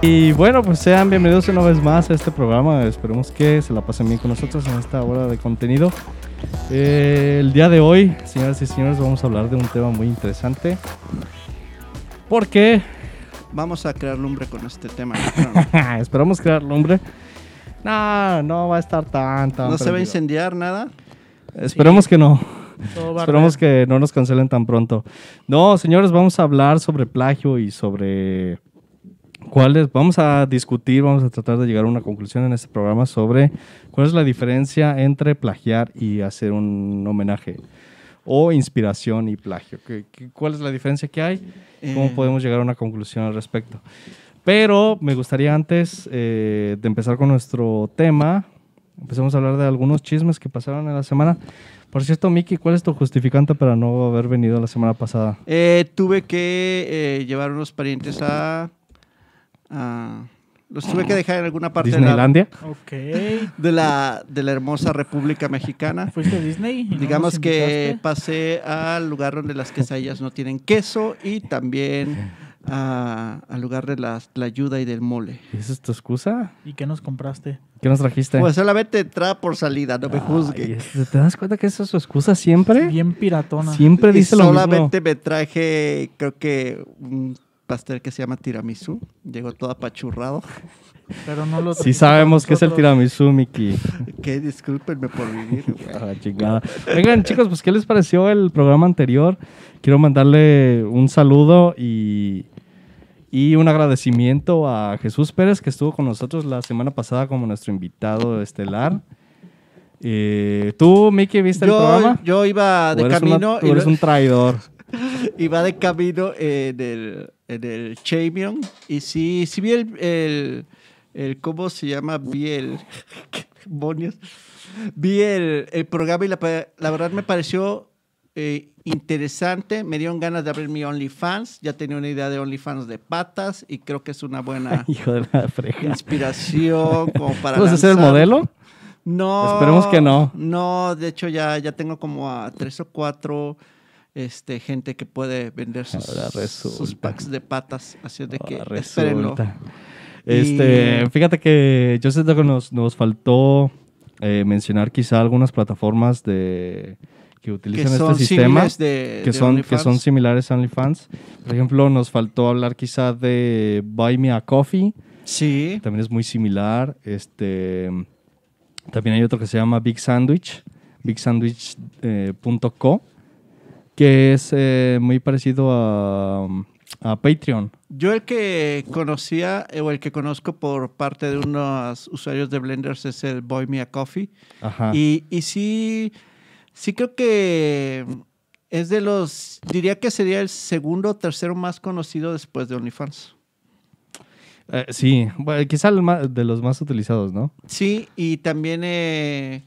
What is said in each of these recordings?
Y bueno, pues sean bienvenidos una vez más a este programa. Esperemos que se la pasen bien con nosotros en esta hora de contenido. Eh, el día de hoy, señoras y señores, vamos a hablar de un tema muy interesante. Porque Vamos a crear lumbre con este tema. esperamos crear lumbre. No, no va a estar tan, tan. ¿No se va a incendiar nada? Esperemos que no. Esperemos que no nos cancelen tan pronto. No, señores, vamos a hablar sobre plagio y sobre cuáles. Vamos a discutir, vamos a tratar de llegar a una conclusión en este programa sobre cuál es la diferencia entre plagiar y hacer un homenaje o inspiración y plagio. ¿Qué- qué- ¿Cuál es la diferencia que hay? ¿Cómo Eh, podemos llegar a una conclusión al respecto? Pero me gustaría antes eh, de empezar con nuestro tema, empecemos a hablar de algunos chismes que pasaron en la semana. Por cierto, Miki, ¿cuál es tu justificante para no haber venido la semana pasada? eh, tuve que eh, llevar unos parientes a, a- Los tuve que dejar en alguna parte de la, ¿Disneylandia? Ok. de, la, de la hermosa República Mexicana. ¿Fuiste a Disney? y no Digamos que pasé al lugar donde las quesadillas no tienen queso y también a- al lugar de la, la ayuda y del mole. ¿Y esa es tu excusa? ¿Y qué nos compraste? ¿Qué nos trajiste? Pues solamente entrada por salida, no me Ay, juzgue. es- ¿Te das cuenta que esa es su excusa siempre? Bien piratona. Siempre Y dice lo mismo. solamente me traje, creo que un pastel que se llama tiramisú. Llegó todo apachurrado. Pero no lo Sí sabemos que es el tiramisú, Miki. Que discúlpenme por vivir. Ah, chingada. Oigan, chicos, pues, ¿qué les pareció el programa anterior? Quiero mandarle un saludo y, y un agradecimiento a Jesús Pérez, que estuvo con nosotros la semana pasada como nuestro invitado estelar. Eh, ¿Tú, Miki, viste el programa? yo iba ¿O de eres una- camino tú y eres lo- un traidor. iba de camino en el, en el Chamion y sí, sí vi el, el, el- ¿cómo se llama? Vi el, ¿qué demonios? Vi el, el programa y la, la verdad me pareció eh, interesante, me dieron ganas de abrir mi OnlyFans, ya tenía una idea de OnlyFans de patas y creo que es una buena Hijo de la frega. inspiración como para ¿Vas a ser el modelo? no. Esperemos que no. No, de hecho ya, ya tengo como a tres o cuatro este, gente que puede vender sus, sus packs de patas. Así de que espérenlo. Este, Y- fíjate que yo siento que nos, nos faltó eh, mencionar quizá algunas plataformas de que Que utilizan son este sistema de, que de son, que son similares a OnlyFans. Por ejemplo, nos faltó hablar quizá de Buy Me a Coffee, Sí. también es muy similar. Este, también hay otro que se llama Big Sandwich, bigsandwich.co, que es eh, muy parecido a, a Patreon. Yo el que conocía eh, o el que conozco por parte de unos usuarios de Blenders es el Boy Me a Coffee. Ajá. Y, y sí, sí creo que es de los, diría que sería el segundo o tercero más conocido después de OnlyFans. Eh, sí, bueno, quizá el ma- de los más utilizados, ¿no? Sí, y también eh,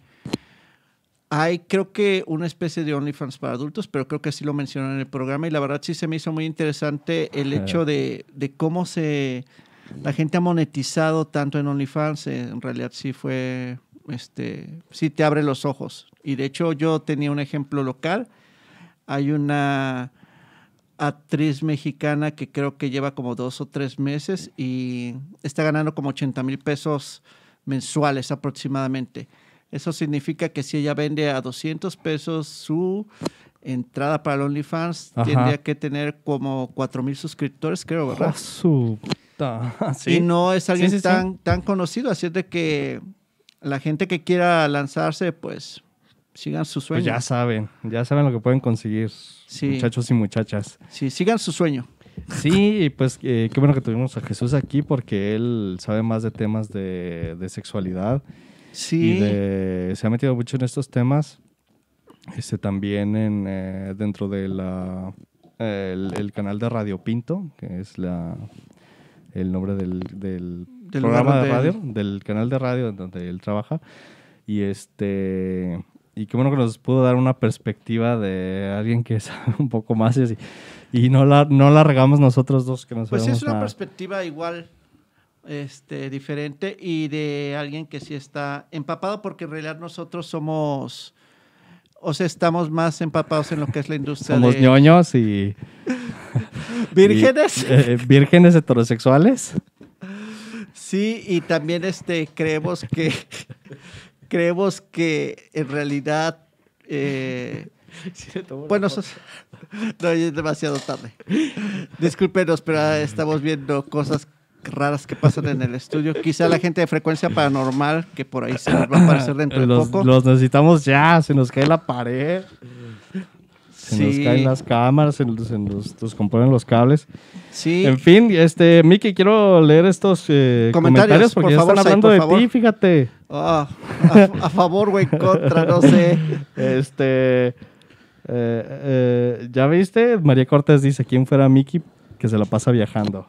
hay creo que una especie de OnlyFans para adultos, pero creo que sí lo mencionaron en el programa y la verdad sí se me hizo muy interesante el hecho de, de cómo se la gente ha monetizado tanto en OnlyFans, en realidad sí fue, este, sí te abre los ojos. Y de hecho yo tenía un ejemplo local, hay una actriz mexicana que creo que lleva como dos o tres meses y está ganando como 80 mil pesos mensuales aproximadamente. Eso significa que si ella vende a 200 pesos su entrada para el OnlyFans, Ajá. tendría que tener como 4 mil suscriptores, creo, ¿verdad? ¡Oh! Sí. Y no es alguien Sí, sí, sí. tan, tan conocido, así es de que la gente que quiera lanzarse, pues sigan su sueño. Pues ya saben, ya saben lo que pueden conseguir, Sí. muchachos y muchachas. Sí, sigan su sueño. Sí, y pues eh, qué bueno que tuvimos a Jesús aquí porque él sabe más de temas de, de sexualidad Sí. y de- se ha metido mucho en estos temas. Este también en, eh, dentro de la el, el canal de Radio Pinto, que es la el nombre del, del Del programa de radio, del canal de radio donde él trabaja. Y este y qué bueno que nos pudo dar una perspectiva de alguien que sabe un poco más y, así. y no la no la regamos nosotros dos que no Pues es una nada. perspectiva igual, este, diferente y de alguien que sí está empapado porque en realidad nosotros somos, o sea, estamos más empapados en lo que es la industria Somos de ñoños y vírgenes. y, eh, vírgenes heterosexuales. Sí, y también este creemos que creemos que en realidad eh, bueno, es- no, ya es demasiado tarde. Discúlpenos, pero estamos viendo cosas raras que pasan en el estudio. Quizá la gente de frecuencia paranormal, que por ahí se nos va a aparecer dentro de poco. los necesitamos ya, se nos cae la pared, se nos caen las cámaras, se nos, se nos descomponen los cables. Sí, En fin, este, Miki, quiero leer estos eh, Comentarios, comentarios, porque por ya favor, están Sai, hablando por de favor. ti, fíjate. Ah, a, a favor o en contra, no sé. Este, eh, eh, ¿ya viste? María Cortés dice, ¿quién fuera Miki que se la pasa viajando?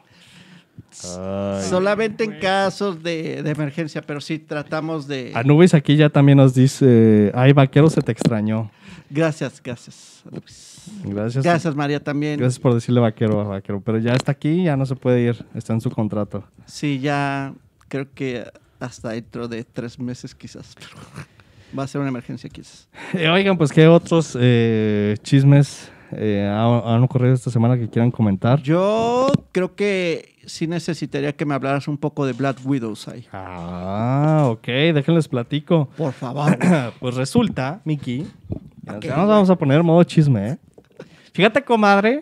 Ay. Solamente en casos de, de emergencia, pero sí tratamos de... Anubis aquí ya también nos dice, ay, vaquero se te extrañó. Gracias, gracias. Luis. Gracias. Gracias, María, también. Gracias por decirle vaquero a vaquero, pero ya está aquí, ya no se puede ir, está en su contrato. Sí, ya creo que hasta dentro de tres meses quizás. pero va a ser una emergencia quizás. Eh, oigan, pues, ¿qué otros eh, chismes eh, ha- han ocurrido esta semana que quieran comentar? Yo creo que sí necesitaría que me hablaras un poco de Black Widows ahí. Ah, ok, déjenles platico. Por favor. pues resulta, Miki, ya Ok, ya nos vamos a poner modo chisme, ¿eh? Fíjate, comadre,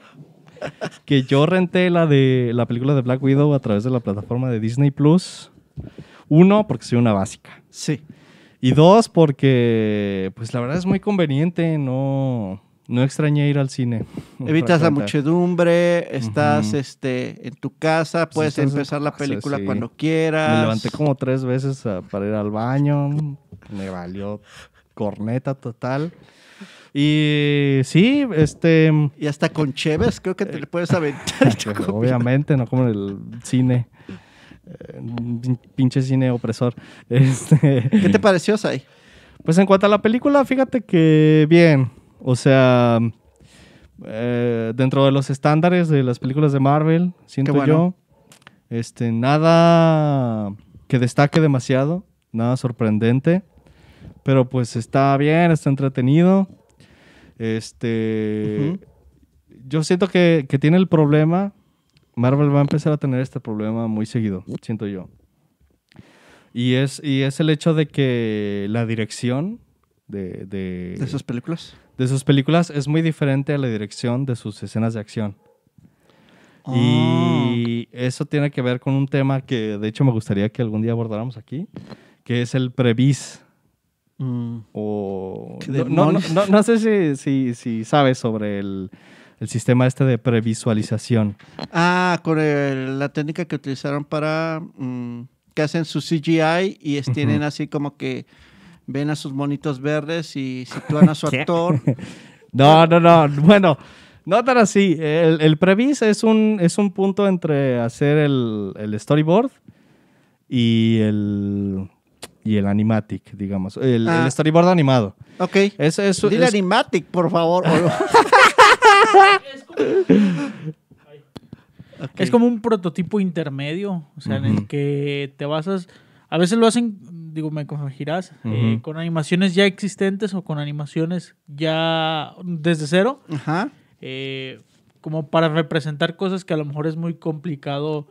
que yo renté la de la película de Black Widow a través de la plataforma de Disney Plus. Uno, porque soy una básica. Sí. Y dos, porque pues la verdad es muy conveniente, no, no extrañé ir al cine. Evitas la muchedumbre, estás este, en tu casa, puedes empezar la película sí. cuando quieras. Me levanté como tres veces a- para ir al baño. Me valió corneta total. Y sí, este. Y hasta con Cheves creo que te le puedes aventar. obviamente, no como en el cine. Eh, pinche cine opresor. Este, ¿Qué te pareció, Sai? Pues en cuanto a la película, fíjate que bien. O sea, eh, dentro de los estándares de las películas de Marvel, siento bueno. yo, este, nada que destaque demasiado, nada sorprendente, pero pues está bien, está entretenido. Este, yo siento que, que tiene el problema. Marvel va a empezar a tener este problema muy seguido, siento yo. Y es, y es el hecho de que la dirección de, de, ¿De sus películas? De sus películas es muy diferente a la dirección de sus escenas de acción. Ah. Y eso tiene que ver con un tema que de hecho me gustaría que algún día abordáramos aquí, que es el previs. Mm. O ¿Qué no, no, demonios? no- no sé si, si, si sabes sobre el, el sistema este de previsualización. Ah, con el- la técnica que utilizaron para mm, que hacen su CGI y tienen así como que ven a sus monitos verdes y sitúan a su actor. No, no, no. Bueno, no tan así. El, el previs es un, es un punto entre hacer el, el storyboard y el, y el animatic, digamos. El, Ah. el storyboard animado. Ok. Es, es, Dile es- Animatic, por favor. Es como un prototipo intermedio, o sea, en el que te basas. A veces lo hacen, digo, me corregirás, eh, con animaciones ya existentes o con animaciones ya desde cero, Ajá. eh, como para representar cosas que a lo mejor es muy complicado.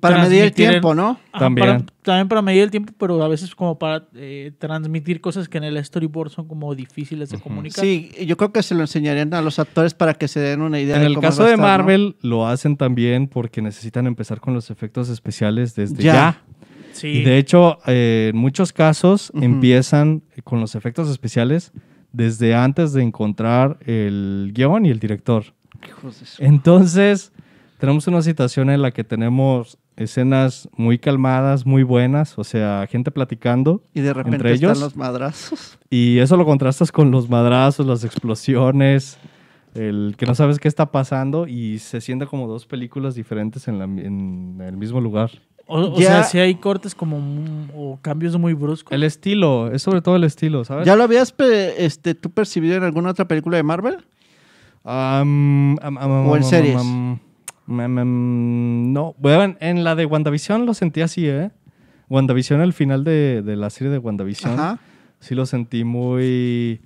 Para medir el en- tiempo, ¿no? Ajá, También. para- también para medir el tiempo, pero a veces como para eh, transmitir cosas que en el storyboard son como difíciles de comunicar. Sí, yo creo que se lo enseñarían a los actores para que se den una idea En de el cómo caso va a de estar, ¿no? Marvel lo hacen también porque necesitan empezar con los efectos especiales desde Ya. ya. Sí. Y de hecho, eh, en muchos casos empiezan con los efectos especiales desde antes de encontrar el guion y el director. Hijos de su- Entonces, tenemos una situación en la que tenemos escenas muy calmadas, muy buenas, o sea, gente platicando, Y de repente entre están ellos. los madrazos. y eso lo contrastas con los madrazos, las explosiones, el que no sabes qué está pasando y se siente como dos películas diferentes en, la- en el mismo lugar. O, sea, si hay cortes como o cambios muy bruscos. El estilo, es sobre todo el estilo, ¿sabes? ¿Ya lo habías este, tú percibido en alguna otra película de Marvel? Am, ¿O en series? no, bueno, en, en la de WandaVision lo sentí así, ¿eh? WandaVision, al final de, de la serie de WandaVision, Ajá. sí lo sentí muy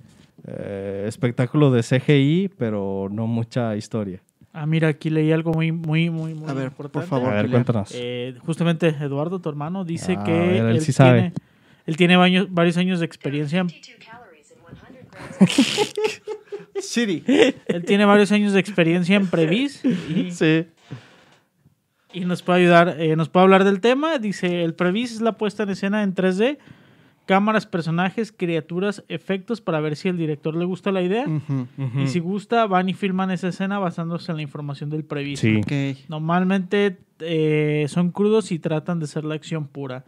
eh, espectáculo de CGI, pero no mucha historia. Ah, mira, aquí leí algo muy, muy, muy, muy A ver, por importante. favor. A ver, Julián. cuéntanos. Eh, justamente Eduardo, tu hermano, dice Ah, que ver, él él, sí sabe. tiene, él tiene baño- varios años de experiencia en 52 calories in 100 grams. Siri. Él tiene varios años de experiencia en Previs y, Sí. y nos puede ayudar, eh, nos puede hablar del tema. Dice, el Previs es la puesta en escena en 3D, cámaras, personajes, criaturas, efectos para ver si al director le gusta la idea. Y si gusta, van y filman esa escena basándose en la información del Previs. Sí. Ok. Normalmente eh, son crudos y tratan de ser la acción pura.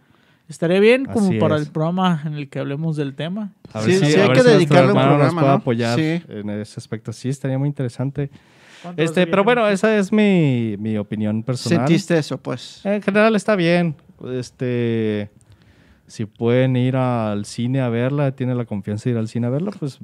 Estaría bien como Así para es. el programa en el que hablemos del tema. A Sí, sí, a hay que nuestro dedicarle un nos programa, puede ¿no? apoyar Sí. en ese aspecto. Sí, estaría muy interesante. ¿Cuánto vas Este, pero bueno, esa es mi, mi opinión personal. Sentiste eso, pues. En general está bien. Este, si pueden ir al cine a verla, tienen la confianza de ir al cine a verla, pues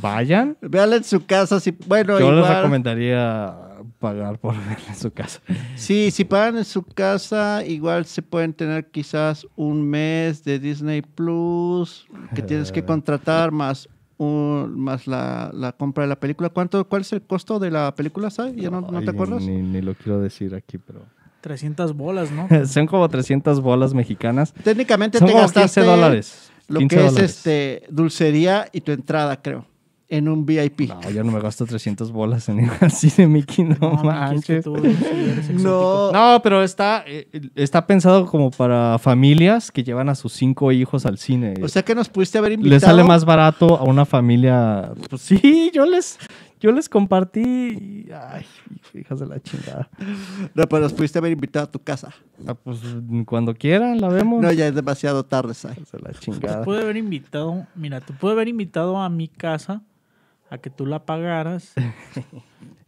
vayan. Véala en su casa. Si, bueno, Yo les recomendaría pagar por verla en su casa. Sí, si pagan en su casa, igual se pueden tener quizás un mes de Disney Plus que tienes que contratar más un, más la, la compra de la película. ¿Cuánto, ¿Cuál es el costo de la película, Sai? ¿Ya no, no te acuerdas? Ni, ni lo quiero decir aquí, pero... 300 bolas, ¿no? Son como 300 bolas mexicanas. Técnicamente Son te gastaste 15 dólares. lo 15 que es dólares. este dulcería y tu entrada, creo, en un VIP. No, yo no me gasto 300 bolas en ir al cine, Mickey, no, es que manches. tú eres- sí, eres exótico. No, No, pero está, eh, está pensado como para familias que llevan a sus cinco hijos al cine. o sea que nos pudiste haber invitado. les sale más barato a una familia. Pues sí, yo les, yo les compartí. Ay, hijas de la chingada. No, pero nos pudiste haber invitado a tu casa. Ah, pues cuando quieran la vemos. No, ya es demasiado tarde, Sai. Hijas de la Te chingada. puede haber invitado, mira, te puede haber invitado a mi casa a que tú la pagaras.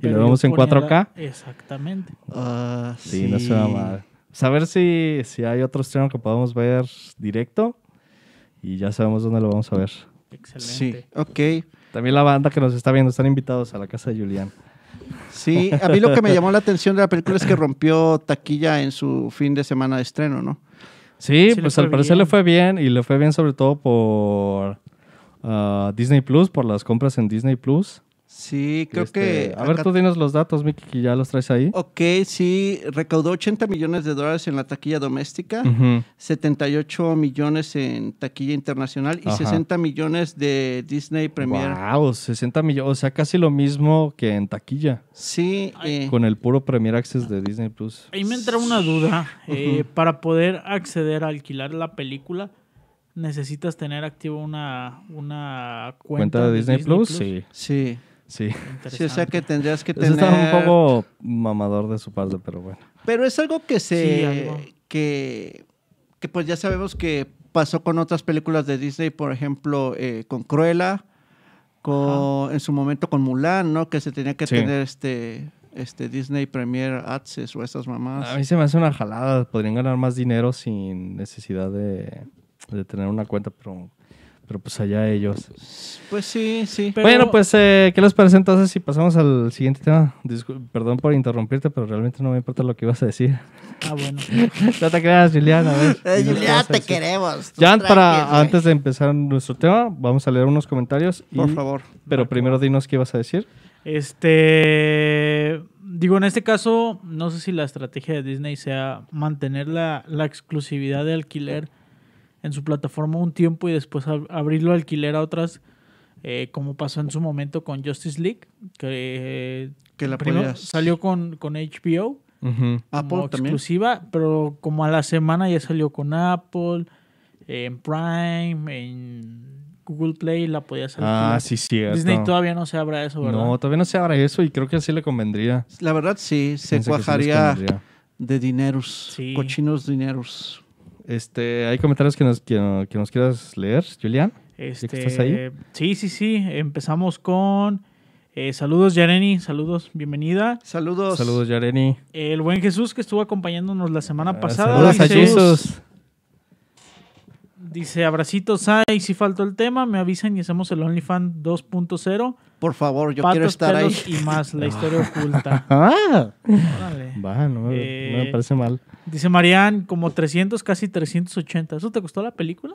Y lo vemos en ponía 4K. la- Exactamente. Ah, Sí, no se va mal. Saber si, si hay otro estreno que podamos ver directo. Y ya sabemos dónde lo vamos a ver. Sí, Excelente. ok. También la banda que nos está viendo están invitados a la casa de Julián. Sí, a mí lo que me llamó la atención de la película es que rompió taquilla en su fin de semana de estreno, ¿no? Sí, pues fue al parecer bien. le fue bien y le fue bien sobre todo por ah, Disney Plus, por las compras en Disney Plus. Sí, creo Este, que... A ver, acá- tú dinos los datos, Miki, que ya los traes ahí. Ok, sí, recaudó 80 millones de dólares en la taquilla doméstica, Ujú. 78 millones en taquilla internacional y Ajá. 60 millones de Disney Premier. Wow, 60 millones, o sea, casi lo mismo que en taquilla, Sí, eh, con el puro Premier Access de Disney Plus. Ahí me entra una duda. Eh, Para poder acceder a alquilar la película, necesitas tener activa una, una cuenta, ¿Cuenta de Disney, Plus? Sí, sí. Sí. Sí, o sea que tendrías que Eso tener... está un poco mamador de su parte, pero bueno. Pero es algo que se... Sí, algo. Que, que pues ya sabemos que pasó con otras películas de Disney, por ejemplo, eh, con Cruella, con, en su momento con Mulan, ¿no? Que se tenía que Sí. tener este, este Disney Premier Access o esas mamás. A mí se me hace una jalada. Podrían ganar más dinero sin necesidad de, de tener una cuenta, pero, pero pues allá ellos. Pues sí, sí. Pero- Bueno, pues, eh, ¿qué les parece entonces si pasamos al siguiente tema? Discul- perdón por interrumpirte, pero realmente no me importa lo que ibas a decir. Ah, bueno. No te creas, Julián, a ver. Eh, Julián, te queremos. Ya para antes de empezar nuestro tema, vamos a leer unos comentarios. y- Por favor. Pero primero dinos qué ibas a decir. Este. Digo, en este caso, no sé si la estrategia de Disney sea mantener la, la exclusividad de alquiler en su plataforma un tiempo y después ab- abrirlo alquiler a otras, eh, como pasó en su momento con Justice League, que, Que la primero salió con, con HBO. Apple también. exclusiva, pero como a la semana ya salió con Apple, en Prime, en Google Play, la podías alquilar. Ah, sí, cierto. Disney todavía no se abra eso, ¿verdad? No, todavía no se abra eso y creo que así le convendría. La verdad sí, se Pienso sí cuajaría de dineros. Sí. Cochinos dineros. Este, ¿Hay comentarios que nos, que, que nos quieras leer, Julián? Este, que estás ahí. Sí, sí, sí. Empezamos con eh, saludos, Yareni. Saludos, bienvenida. Saludos. Saludos, Yareni. El buen Jesús que estuvo acompañándonos la semana Ah, pasada. Saludos a dice, Jesus. dice, abracitos, ay, si faltó el tema, me avisan y hacemos el OnlyFans 2.0. Por favor, yo Patos, quiero estar ahí. y más, la historia oculta. Ah, Órale. va, no, Eh, no me parece mal. Dice Marian, como 300, casi 380. ¿Eso te costó la película?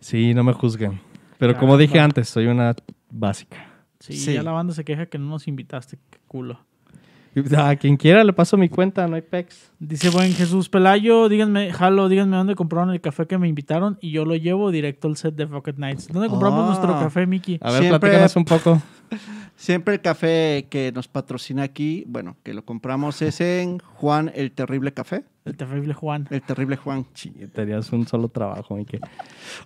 Sí, no me juzguen. Pero como dije antes, soy una básica. Sí, Sí. ya la banda se queja que no nos invitaste. Qué culo. A quien quiera le paso mi cuenta, no hay pex. Dice buen Jesús Pelayo, díganme, Jalo, díganme dónde compraron el café que me invitaron y yo lo llevo directo al set de Rocket Nights. ¿Dónde compramos Ah. nuestro café, Mickey? A ver, Siempre- platícanos un poco. Siempre el café que nos patrocina aquí, bueno, que lo compramos es en Juan el Terrible Café. El terrible Juan. El Terrible Juan. Sí, tenías un solo trabajo, Mike.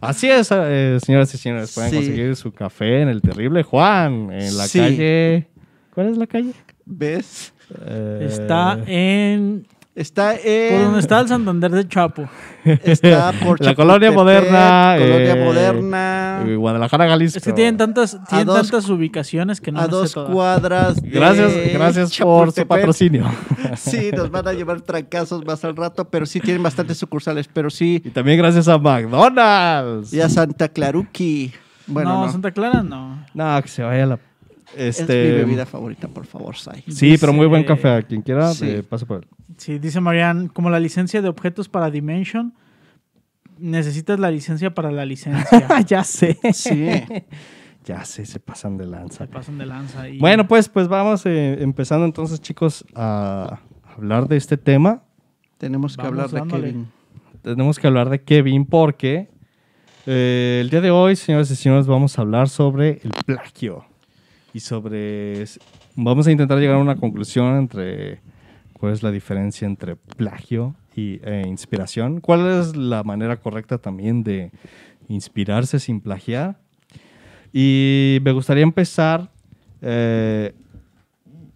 Así es, eh, señoras y señores. Pueden Sí. conseguir su café en el Terrible Juan, en la Sí. calle... ¿Cuál es la calle? ¿Ves? Eh, Está en... Está en... Por donde está el Santander de Chapo. Está por La colonia moderna, Colonia eh, moderna. eh, Guadalajara, Jalisco. Es que tienen tantas, tienen dos- tantas ubicaciones que no a me dos cuadras. de Gracias, gracias por su patrocinio. Sí, nos van a llevar trancazos más al rato, pero sí tienen bastantes sucursales. Pero sí, Y también gracias a McDonald's. y a Santa Claruki. Bueno, no, no. Santa Clara no. No, que se vaya la... Es Este, mi bebida favorita, por favor, Sai. Sí, pero muy buen café. A quien quiera, Sí. eh, pasa por él. Sí, dice Marian, como la licencia de objetos para Dimension, necesitas la licencia para la licencia. ya sé. Sí. Ya sé, se pasan de lanza. Se pasan de lanza. Y... Bueno, pues, pues vamos eh, empezando entonces, chicos, a hablar de este tema. Tenemos que Vamos hablar de dándole. Kevin. Tenemos que hablar de Kevin porque eh, el día de hoy, señores y señores, vamos a hablar sobre el plagio y sobre... Vamos a intentar llegar a una conclusión entre cuál es la diferencia entre plagio y e inspiración. ¿Cuál es la manera correcta también de inspirarse sin plagiar? Y me gustaría empezar eh,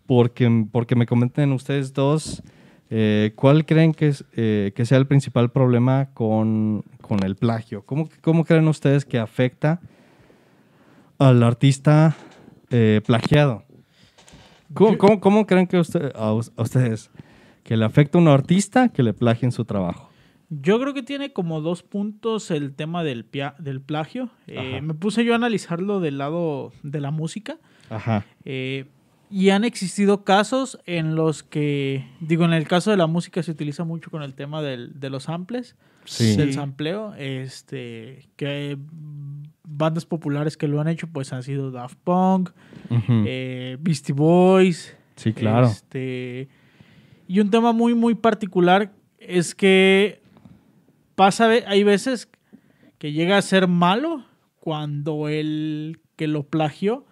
porque, porque me comenten ustedes dos eh, cuál creen que, es, eh, que sea el principal problema con, con el plagio. ¿Cómo, ¿Cómo creen ustedes que afecta al artista eh, plagiado? ¿Cómo, Yo- cómo- cómo creen que usted- a, us- a ustedes que le afecta a un artista que le plagien su trabajo? Yo creo que tiene como dos puntos el tema del, pia- del plagio. Eh, me puse yo a analizarlo del lado de la música. Ajá. eh, y han existido casos en los que, digo, en el caso de la música se utiliza mucho con el tema del- de los samples, Sí. del sampleo, este, que bandas populares que lo han hecho pues han sido Daft Punk, eh, Beastie Boys, sí, claro. este, y un tema muy, muy particular es que pasa, hay veces que llega a ser malo cuando el que lo plagió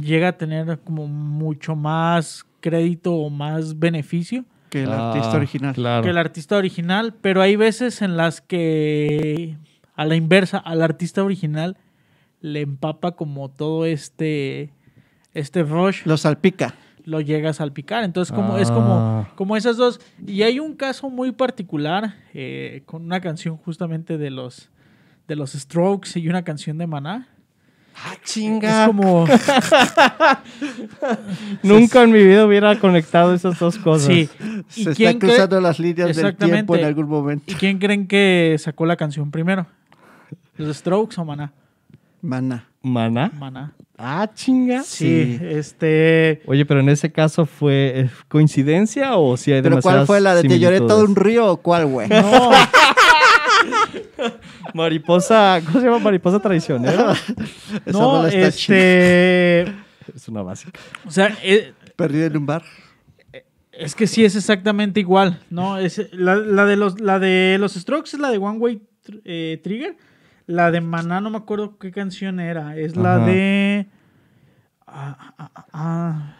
llega a tener como mucho más crédito o más beneficio Que el Ah, artista original. Claro. que el artista original, pero hay veces en las que a la inversa, al artista original le empapa como todo este este rush Lo salpica. lo llega a salpicar. Entonces, como, es como, Ah. como esas dos. Y hay un caso muy particular eh, con una canción justamente de los, de los Strokes y una canción de Maná. Ah, Es chinga. como. Nunca en mi vida hubiera conectado esas dos cosas. sí. ¿Y Se cree- cruzando las líneas del tiempo en algún momento. ¿Y quién creen que sacó la canción primero? ¿Los Strokes o Maná? Mana. ¿Maná? Maná. Ah, chinga. Sí, Sí. este. Oye, pero en ese caso fue eh, coincidencia o si hay ¿Pero cuál fue la de te lloré todo un río o cuál, güey? No, Mariposa, ¿cómo se llama? Mariposa traicionera. Esa no, rola está este. es una básica. O sea, eh, Perdida en un bar. Es que sí es exactamente igual, ¿no? Es, la, la de los, la de los Strokes es la de One Way Tr- eh, Trigger. La de Maná, no me acuerdo qué canción era. Es la Ajá. de. ah, ah, ah, ah.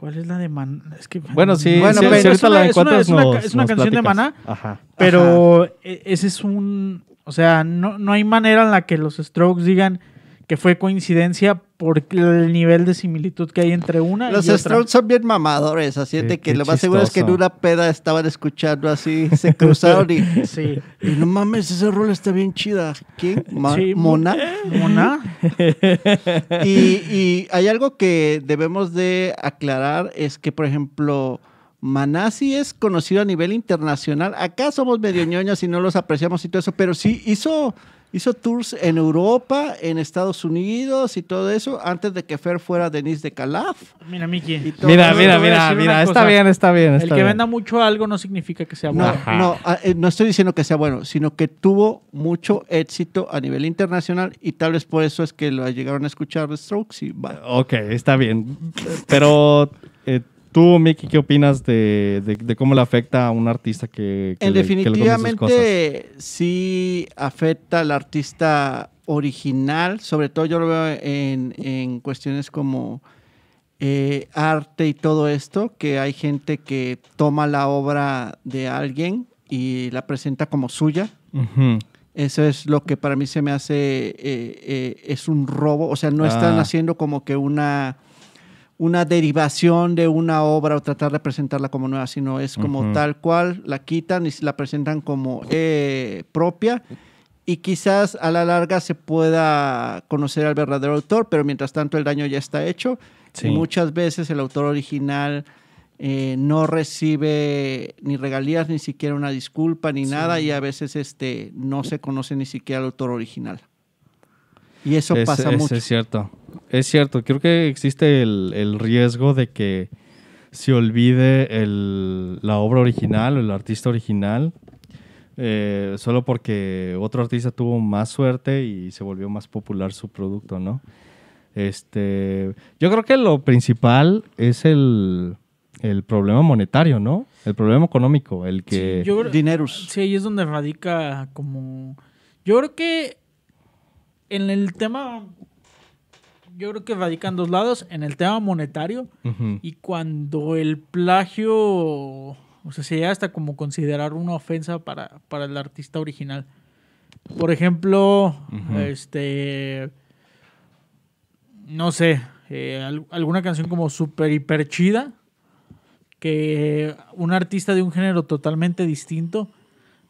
¿Cuál es la de Maná? Es que. Bueno, sí, Bueno, sí, pero es ahorita una- la es una- encuentras, es una ca- nos- es una nos canción de. Maná. Ajá. Pero e- ese es un. O sea, no, no hay manera en la que los Strokes digan que fue coincidencia por el nivel de similitud que hay entre una Los y otra. Strokes son bien mamadores, así Qué- de que lo más seguro es que en una peda estaban escuchando así, se cruzaron y, Sí. y no mames, esa rola está bien chida. ¿Quién? Ma- Sí, Mona. Mona. Y, y hay algo que debemos de aclarar, es que, por ejemplo, Maná sí es conocido a nivel internacional. Acá somos medio ñoños y no los apreciamos y todo eso, pero sí hizo, hizo tours en Europa, en Estados Unidos y todo eso, antes de que Fer fuera Denise de Calaf. Mira, Miki. Mira, mira, mira, mira. Está bien, está bien. El está que bien. venda mucho algo no significa que sea No, bueno. No, ah, eh, no estoy diciendo que sea bueno, sino que tuvo mucho éxito a nivel internacional y tal vez por eso es que lo llegaron a escuchar The Strokes y va. Ok, está bien. Pero Eh, Tú, Miki, ¿qué opinas de, de- de cómo le afecta a un artista que, que En le- que definitivamente sí afecta al artista original, sobre todo yo lo veo en, en cuestiones como eh, arte y todo esto, que hay gente que toma la obra de alguien y la presenta como suya. Eso es lo que para mí se me hace, eh, eh, es un robo, o sea, no están Ah. haciendo como que una, una derivación de una obra o tratar de presentarla como nueva, sino es como tal cual, la quitan y la presentan como eh, propia y quizás a la larga se pueda conocer al verdadero autor, pero mientras tanto el daño ya está hecho Sí. y muchas veces el autor original eh, no recibe ni regalías, ni siquiera una disculpa, ni nada, y a veces este, no se conoce ni siquiera el autor original. Y eso Es- pasa es- mucho. Es cierto. Es cierto. Creo que existe el, el riesgo de que se olvide el- la obra original o el artista original eh, solo porque otro artista tuvo más suerte y se volvió más popular su producto, ¿no? Este, yo creo que lo principal es el, el problema monetario, ¿no? El problema económico, el que... Sí, yo Dineros. Sí, ahí es donde radica como... Yo creo que en el tema... Yo creo que radican dos lados. En el tema monetario y cuando el plagio... O sea, se llega hasta como considerar una ofensa para, para el artista original. Por ejemplo, este... No sé, eh, al- alguna canción como super hiper chida que un artista de un género totalmente distinto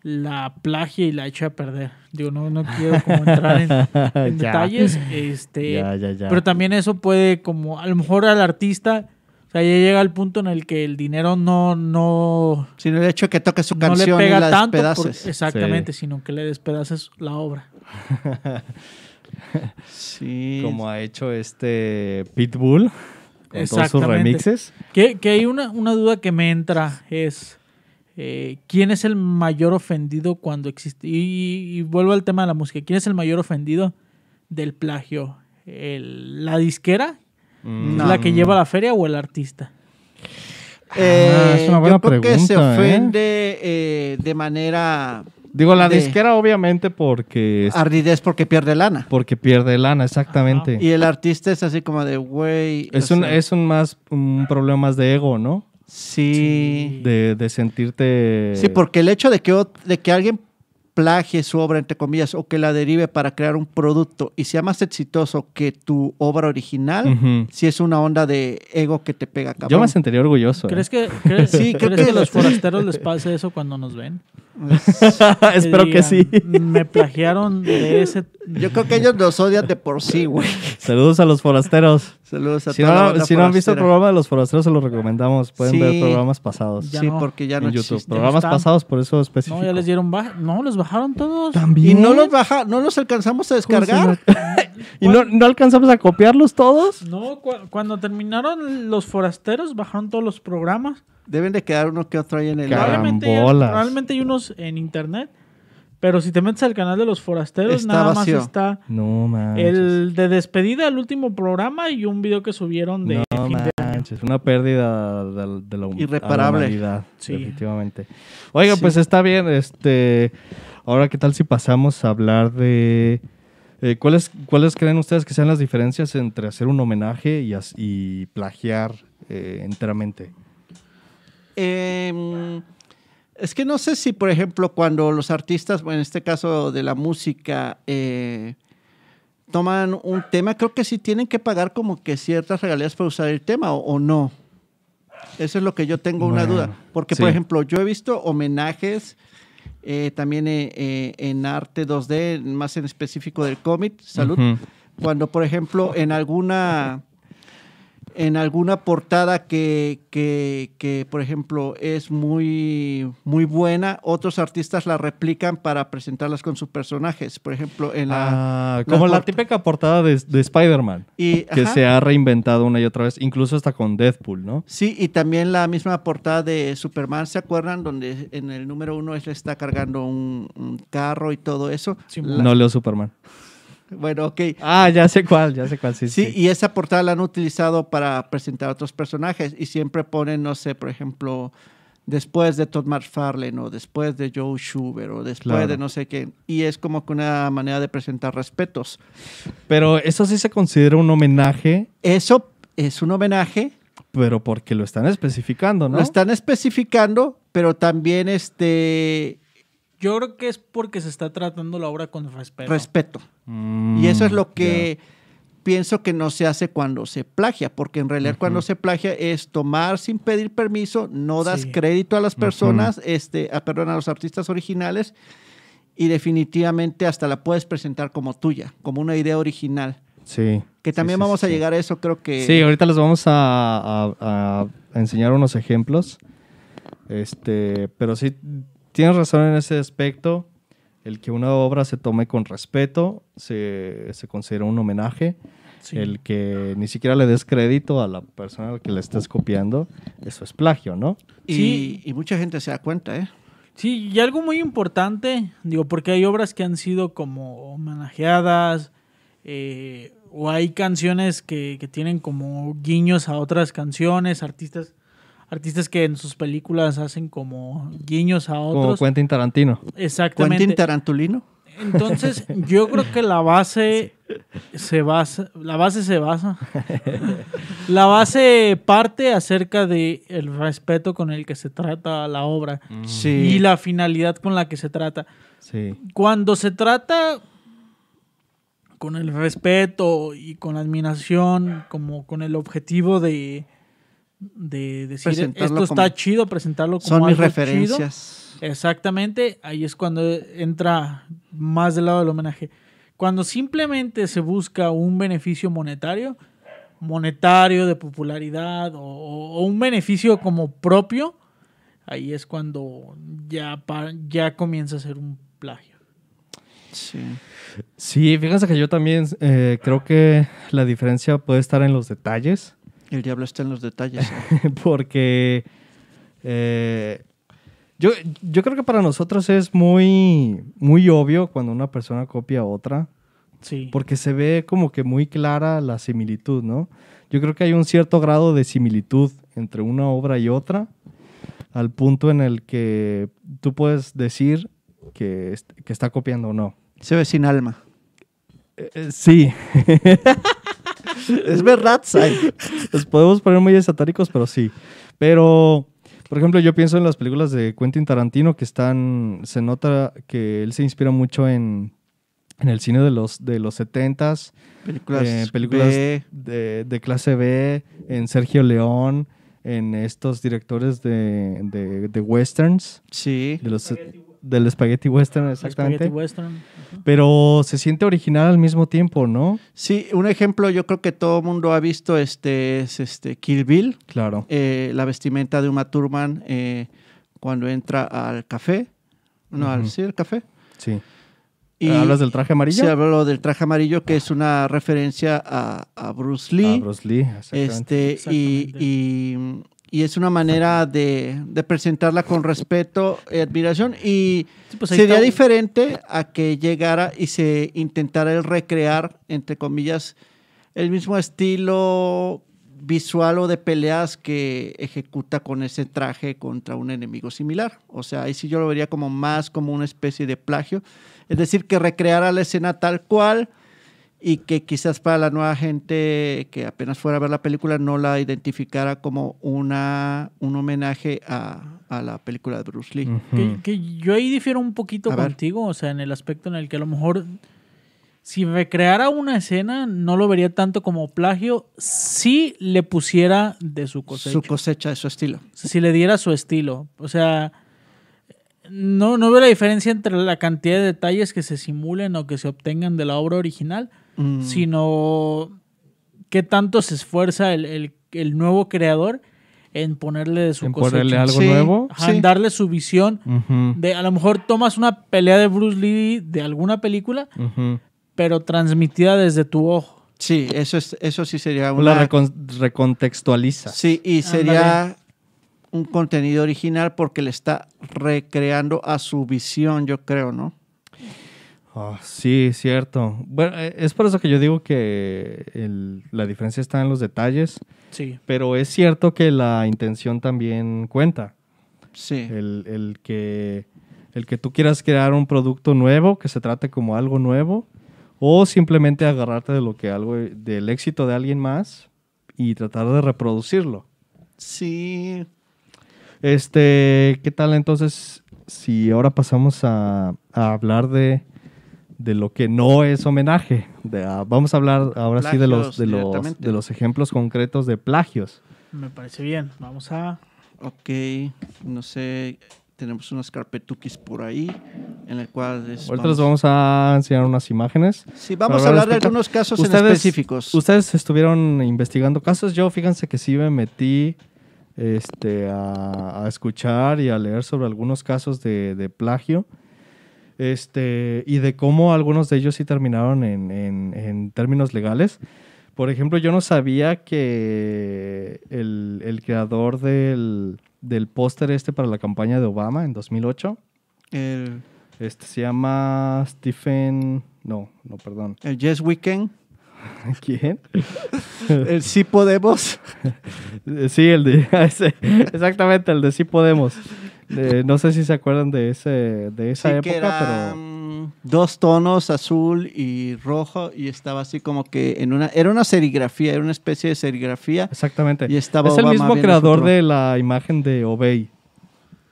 la plagia y la echa a perder. Digo, no, no quiero como entrar en, en Ya. detalles. Este, Ya, ya, ya. Pero también eso puede como, a lo mejor al artista, o sea, ya llega al punto en el que el dinero no, no, Sino el hecho de que toques su no le canción y pega la tanto. por- despedaces. exactamente, sino que le despedaces la obra. Sí. Como ha hecho este Pitbull con todos sus remixes. Que, que hay una, una duda que me entra, es eh, ¿quién es el mayor ofendido cuando existe? Y, y vuelvo al tema de la música, ¿quién es el mayor ofendido del plagio? ¿El- ¿La disquera? Mm. No. ¿La que lleva la feria o el artista? Eh, Ah, es una buena yo creo que se ¿eh? ofende eh, de manera Digo, la de- disquera obviamente porque, es- ardidez porque pierde lana. porque pierde lana, exactamente. Y el artista es así como de, güey. Es un, sea, es un más un problema más de ego, ¿no? Sí. De, de sentirte. Sí, porque el hecho de que, de que alguien plagie su obra, entre comillas, o que la derive para crear un producto y sea más exitoso que tu obra original, sí es una onda de ego que te pega, cabrón. Yo me sentiría orgulloso. ¿eh? ¿Crees que, crees, Sí, creo crees que- que a los forasteros les pase eso cuando nos ven? Espero que sí. Me plagiaron de ese... Yo creo que ellos nos odian de por sí, güey. Saludos a los forasteros. Saludos a Si toda la no, banda si no han visto el programa de los forasteros, se los recomendamos. Pueden Sí. ver programas pasados Ya sí, no. porque ya no en YouTube. Programas están. pasados, por eso específico. No, ya les dieron baja. No, los bajaron todos. Y También. no los baja, no los alcanzamos a descargar. ¿Y no, no alcanzamos a copiarlos todos? No, cu- cuando terminaron los forasteros, bajaron todos los programas. Deben de quedar uno que otro ahí en el Probablemente, probablemente hay unos en internet. Pero si te metes al canal de los forasteros, Está nada vacío. más está No manches. el de despedida, el último programa y un video que subieron de no fin de año. una pérdida de, de la hum- Irreparable. humanidad, Sí. definitivamente. Oiga, Sí. pues está bien. Este, ahora, ¿qué tal si pasamos a hablar de eh, cuáles cuáles creen ustedes que sean las diferencias entre hacer un homenaje y plagiar eh, enteramente? Eh, es que no sé si, por ejemplo, cuando los artistas, bueno, en este caso de la música, eh, toman un tema, creo que sí tienen que pagar como que ciertas regalías por usar el tema o, o no. Eso es lo que yo tengo una duda. Porque, sí. por ejemplo, yo he visto homenajes eh, también eh, en arte 2D, más en específico del cómic, salud, cuando, por ejemplo, en alguna en alguna portada que, que, que, por ejemplo, es muy, muy buena, otros artistas la replican para presentarlas con sus personajes. Por ejemplo, en la... Ah, como la la típica portada de, de Spider-Man, que ajá. se ha reinventado una y otra vez, incluso hasta con Deadpool, ¿no? Sí, y también la misma portada de Superman, ¿se acuerdan? Donde en el número uno él está cargando un, un carro y todo eso. Sí, La- No leo Superman. Bueno, ok. Ah, ya sé cuál, ya sé cuál, sí. Sí, Sí, y esa portada la han utilizado para presentar a otros personajes y siempre ponen, no sé, por ejemplo, después de Todd McFarlane o después de Joe Schubert o después Claro. de no sé qué. Y es como que una manera de presentar respetos. Pero eso sí se considera un homenaje, Eso es un homenaje, pero porque lo están especificando, ¿no? lo están especificando, pero también este Yo creo que es porque se está tratando la obra con respeto. respeto. Mm, Y eso es lo que pienso que no se hace cuando se plagia, porque en realidad cuando se plagia es tomar sin pedir permiso, no das Sí. crédito a las personas, este, a, perdón, a los artistas originales y definitivamente hasta la puedes presentar como tuya, como una idea original. Sí. Que también sí, vamos sí, a sí. llegar a eso, creo que... Sí, ahorita les vamos a- a enseñar unos ejemplos. Este, pero sí, tienes razón en ese aspecto. El que una obra se tome con respeto se, se considera un homenaje. Sí. El que ni siquiera le des crédito a la persona a la que le estés copiando, eso es plagio, ¿no? y, Sí. y mucha gente se da cuenta, ¿eh? Sí, y algo muy importante, digo, porque hay obras que han sido como homenajeadas, eh, o hay canciones que, que tienen como guiños a otras canciones, artistas, artistas que en sus películas hacen como guiños a Como otros. Quentin Tarantino. Exactamente. Quentin Tarantulino. Entonces, yo creo que la base se basa, la base se basa, la base parte acerca de el respeto con el que se trata la obra Sí. y la finalidad con la que se trata. Sí. Cuando se trata con el respeto y con la admiración, como con el objetivo de, de decir esto está como- chido, presentarlo como Son mis algo chido". referencias. Exactamente, ahí es cuando entra más del lado del homenaje. Cuando simplemente se busca un beneficio monetario, monetario, de popularidad o, o un beneficio como propio, ahí es cuando ya, pa- ya comienza a ser un plagio. Sí. Sí, fíjense que yo también eh, creo que la diferencia puede estar en los detalles. El diablo está en los detalles. porque eh, yo, yo creo que para nosotros es muy, muy obvio cuando una persona copia a otra, Sí. porque se ve como que muy clara la similitud, ¿no? Yo creo que hay un cierto grado de similitud entre una obra y otra, al punto en el que tú puedes decir que, que está copiando o no. Se ve sin alma. Eh, eh, sí, Es verdad, Sai. Nos podemos poner muy esatáricos, pero sí. Pero, por ejemplo, yo pienso en las películas de Quentin Tarantino que están. Se nota que él se inspira mucho en, en el cine de los, de los 70s, Películas, eh, películas B. de, de clase B, en Sergio León, en estos directores de, de, de westerns, Sí. de los, del spaghetti western, Spaghetti exactamente. Pero se siente original al mismo tiempo, ¿no? Sí, un ejemplo yo creo que todo el mundo ha visto este, es este Kill Bill, Claro. eh, la vestimenta de Uma Thurman eh, cuando entra al café. No, al, sí, al café. Sí. Y ¿Hablas del traje amarillo? Sí, hablo del traje amarillo, que es una referencia a, a Bruce Lee. Ah, Bruce Lee, exactamente. Este, y, Exactamente. y- y es una manera de, de presentarla con respeto y admiración. Y Sí, pues sería está- diferente a que llegara y se intentara el recrear, entre comillas, el mismo estilo visual o de peleas que ejecuta con ese traje contra un enemigo similar. O sea, ahí sí yo lo vería como más como una especie de plagio. Es decir, que recreara la escena tal cual y que quizás para la nueva gente que apenas fuera a ver la película no la identificara como una, un homenaje a, a la película de Bruce Lee. Que, que yo ahí difiero un poquito A ver. contigo, o sea, en el aspecto en el que a lo mejor si recreara una escena no lo vería tanto como plagio si le pusiera de su cosecha. Su cosecha de su estilo. si le diera su estilo. O sea, no, no veo la diferencia entre la cantidad de detalles que se simulen o que se obtengan de la obra original, Mm. sino qué tanto se esfuerza el, el- el nuevo creador en ponerle de su en cosecha. ponerle algo Sí. nuevo. Ajá, Sí. darle su visión. De, a lo mejor tomas una pelea de Bruce Lee de alguna película, pero transmitida desde tu ojo. Sí, eso, es, eso sí sería La una... recon- recontextualiza. Sí, y sería un contenido original porque le está recreando a su visión, yo creo, ¿no? Ah, sí, cierto. Bueno, eh, es por eso que yo digo que el- la diferencia está en los detalles, Sí. pero es cierto que la intención también cuenta. Sí. El, el que, el que tú quieras crear un producto nuevo, que se trate como algo nuevo, o simplemente agarrarte de lo que algo, del éxito de alguien más y tratar de reproducirlo. Sí. Este, ¿qué tal entonces si ahora pasamos a, a hablar de, de lo que no es homenaje? De, ah, vamos a hablar ahora sí de los, de, los, de los ejemplos concretos de plagios. Me parece bien. Vamos a. Ok. No sé. Tenemos unas carpetuquis por ahí. En el cual. es- Ahorita les vamos a enseñar unas imágenes. Sí, vamos a hablar de algunos casos en Ustedes- específicos. Ustedes estuvieron investigando casos. Yo, fíjense que sí me metí este, a, a escuchar y a leer sobre algunos casos de, de plagio. Este, y de cómo algunos de ellos sí terminaron en, en- en términos legales. Por ejemplo, yo no sabía que el, el creador del, del póster este para la campaña de Obama en 2008, El, este se llama Stephen... No, no, perdón. el Yes Weekend. ¿Quién? el Sí Podemos. Sí, el de ese, exactamente, el de sí podemos. Eh, no sé si se acuerdan de ese de esa Sí, que época, eran dos tonos, azul y rojo, y estaba así como que en una... Era una serigrafía, era una especie de serigrafía. pero exactamente. Y estaba es el mismo creador de la imagen de Obey,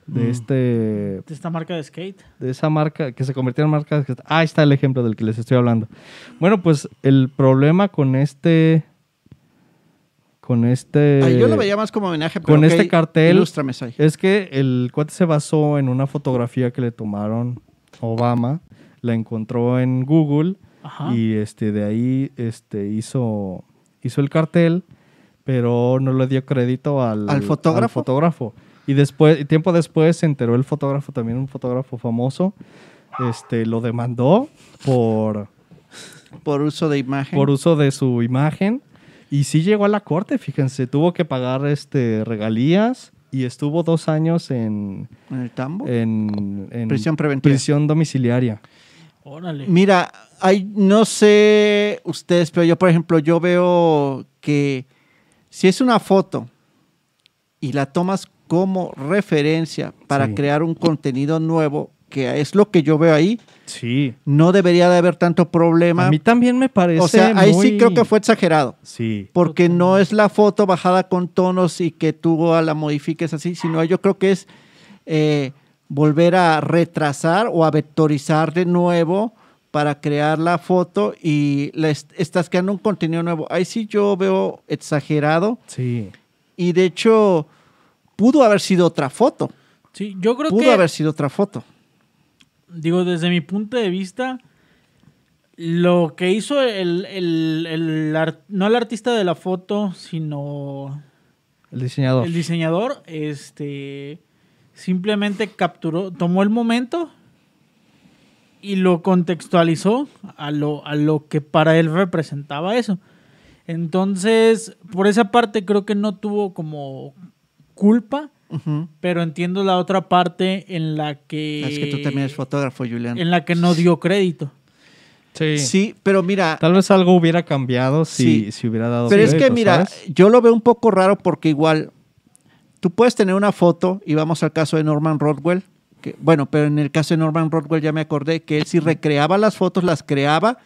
de Mm. este de esta marca de skate. de esa marca que se convirtió en marca. que- Ah, ahí está el ejemplo del que les estoy hablando. Bueno, pues el problema con este con este Ah, yo lo veía más como homenaje, pero con este cartel- ilústrame, Sai. Es que el cuate se basó en una fotografía que le tomaron Obama, la encontró en Google Ajá. y este de ahí este hizo hizo el cartel, pero no le dio crédito al, ¿Al fotógrafo? fotógrafo. Y después tiempo después se enteró el fotógrafo, también un fotógrafo famoso, este lo demandó por Por uso de imagen. por uso de su imagen y sí llegó a la corte, fíjense, tuvo que pagar este regalías y estuvo dos años en, en el tambo. en, en Prisión preventiva. prisión domiciliaria. Órale. Mira, hay, no sé ustedes, pero yo, por ejemplo, yo veo que si es una foto y la tomas como referencia para Sí. crear un contenido nuevo, que es lo que yo veo ahí, Sí. no debería de haber tanto problema. A mí también me parece o sea, ahí sí creo que fue exagerado. Sí. Porque no es la foto bajada con tonos y que tú a la modifiques así, sino yo creo que es eh, volver a retrasar o a vectorizar de nuevo para crear la foto y le est- estás creando un contenido nuevo. Ahí sí yo veo exagerado Sí. y de hecho pudo haber sido otra foto. Sí, yo creo Pudo que, haber sido otra foto. Digo, desde mi punto de vista, lo que hizo el, el, el no el artista de la foto, sino El diseñador. el diseñador, este, simplemente capturó, tomó el momento y lo contextualizó a lo, a lo que para él representaba eso. Entonces, por esa parte creo que no tuvo como culpa, Pero entiendo la otra parte en la que Es que tú también eres fotógrafo, Julián. en la que no dio crédito. sí. Sí, pero mira, Tal vez algo hubiera cambiado si, Sí. si hubiera dado Pero es que mira, ¿sabes? yo lo veo un poco raro porque igual tú puedes tener una foto y vamos al caso de Norman Rodwell. Que, bueno, pero en el caso de Norman Rodwell ya me acordé que él sí recreaba las fotos, las creaba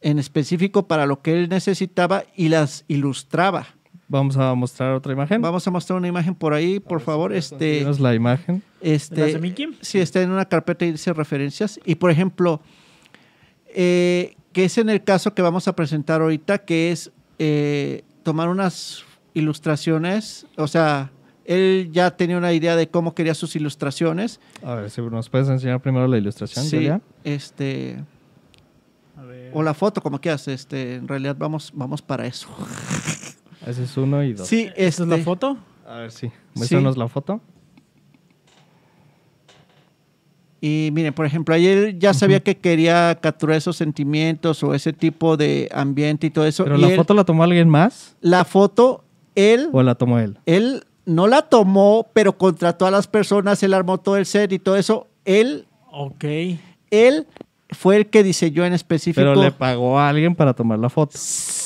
en específico para lo que él necesitaba y las ilustraba. Vamos a mostrar otra imagen. Vamos a mostrar una imagen por ahí, por favor. Este, la imagen. este. Sí, está en una carpeta y dice referencias. Y por ejemplo, eh, que es en el caso que vamos a presentar ahorita, que es eh, tomar unas ilustraciones, o sea, él ya tenía una idea de cómo quería sus ilustraciones. A ver, si nos puedes enseñar primero la ilustración, Sí, Julia? este, A ver. o la foto, como quieras. Este, en realidad vamos, vamos para eso. Ese es uno y dos. Sí, ¿Esta es la este, foto? A ver, sí. Muéstranos la foto. Y miren, por ejemplo, ayer ya sabía que quería capturar esos sentimientos o ese tipo de ambiente y todo eso. ¿Pero y la él- foto la tomó alguien más la foto, él, o la tomó él? él no la tomó, pero contrató a las personas, él armó todo el set y todo eso. Él, Ok. él fue el que diseñó en específico. Pero le pagó a alguien para tomar la foto. Sí.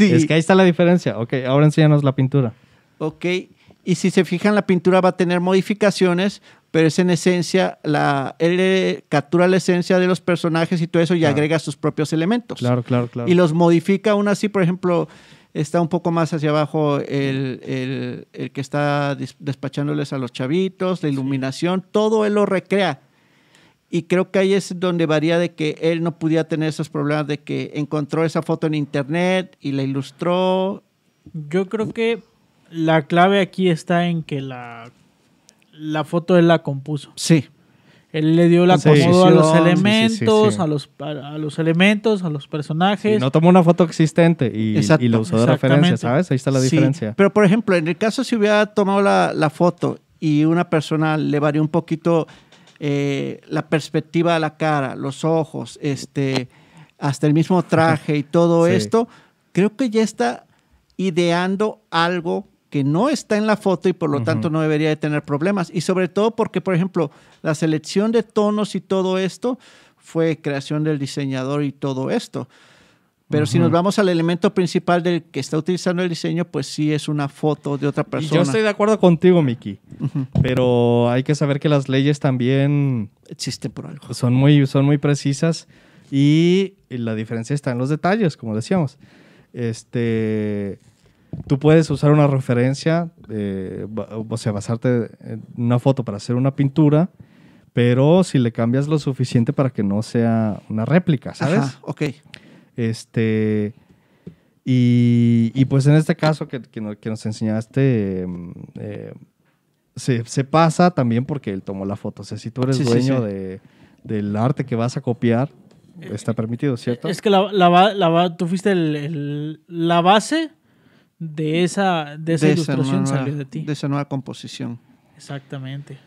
Es que ahí está la diferencia. Ok, ahora enséñanos la pintura. Ok. Y si se fijan, la pintura va a tener modificaciones, pero es en esencia, la, él eh, captura la esencia de los personajes y todo eso y Claro. agrega sus propios elementos. Claro, claro, claro. Y los modifica aún así, por ejemplo, está un poco más hacia abajo el, el- el que está despachándoles a los chavitos, la iluminación, todo él lo recrea. Y creo que ahí es donde varía de que él no pudiera tener esos problemas de que encontró esa foto en internet y la ilustró. Yo creo que la clave aquí está en que la, la foto él la compuso. Sí. Él le dio el Sí. acomodo a los Sí, sí, sí, elementos, sí. A, los, a, a los elementos, a los personajes. Sí, no tomó una foto existente y, Exacto. y la usó de referencia, ¿sabes? Ahí está la Sí, diferencia. Pero, por ejemplo, en el caso si hubiera tomado la, la foto y una persona le varía un poquito eh, la perspectiva de la cara, los ojos, este, hasta el mismo traje y todo Sí. esto, creo que ya está ideando algo que no está en la foto y por lo tanto no debería de tener problemas. Y sobre todo porque, por ejemplo, la selección de tonos y todo esto fue creación del diseñador y todo esto. Pero si Ujú. nos vamos al elemento principal del que está utilizando el diseño, pues sí es una foto de otra persona. yo estoy de acuerdo contigo, Miki. Ujú. Pero hay que saber que las leyes también Existen por algo. son muy, son muy precisas y la diferencia está en los detalles, como decíamos. Este, tú puedes usar una referencia, eh, o sea, basarte en una foto para hacer una pintura, pero si le cambias lo suficiente para que no sea una réplica, ¿sabes? Ajá, ok. Este. Y, y pues en este caso que, que no- que nos enseñaste, em, eh, se, se pasa también porque él tomó la foto. O sea, si tú eres Sí, dueño sí. De, del arte que vas a copiar, está permitido, ¿cierto? Es que la, la, la tú fuiste el- el- la base de esa, de esa De ilustración nueva- salió de ti. De esa nueva composición. Exactamente.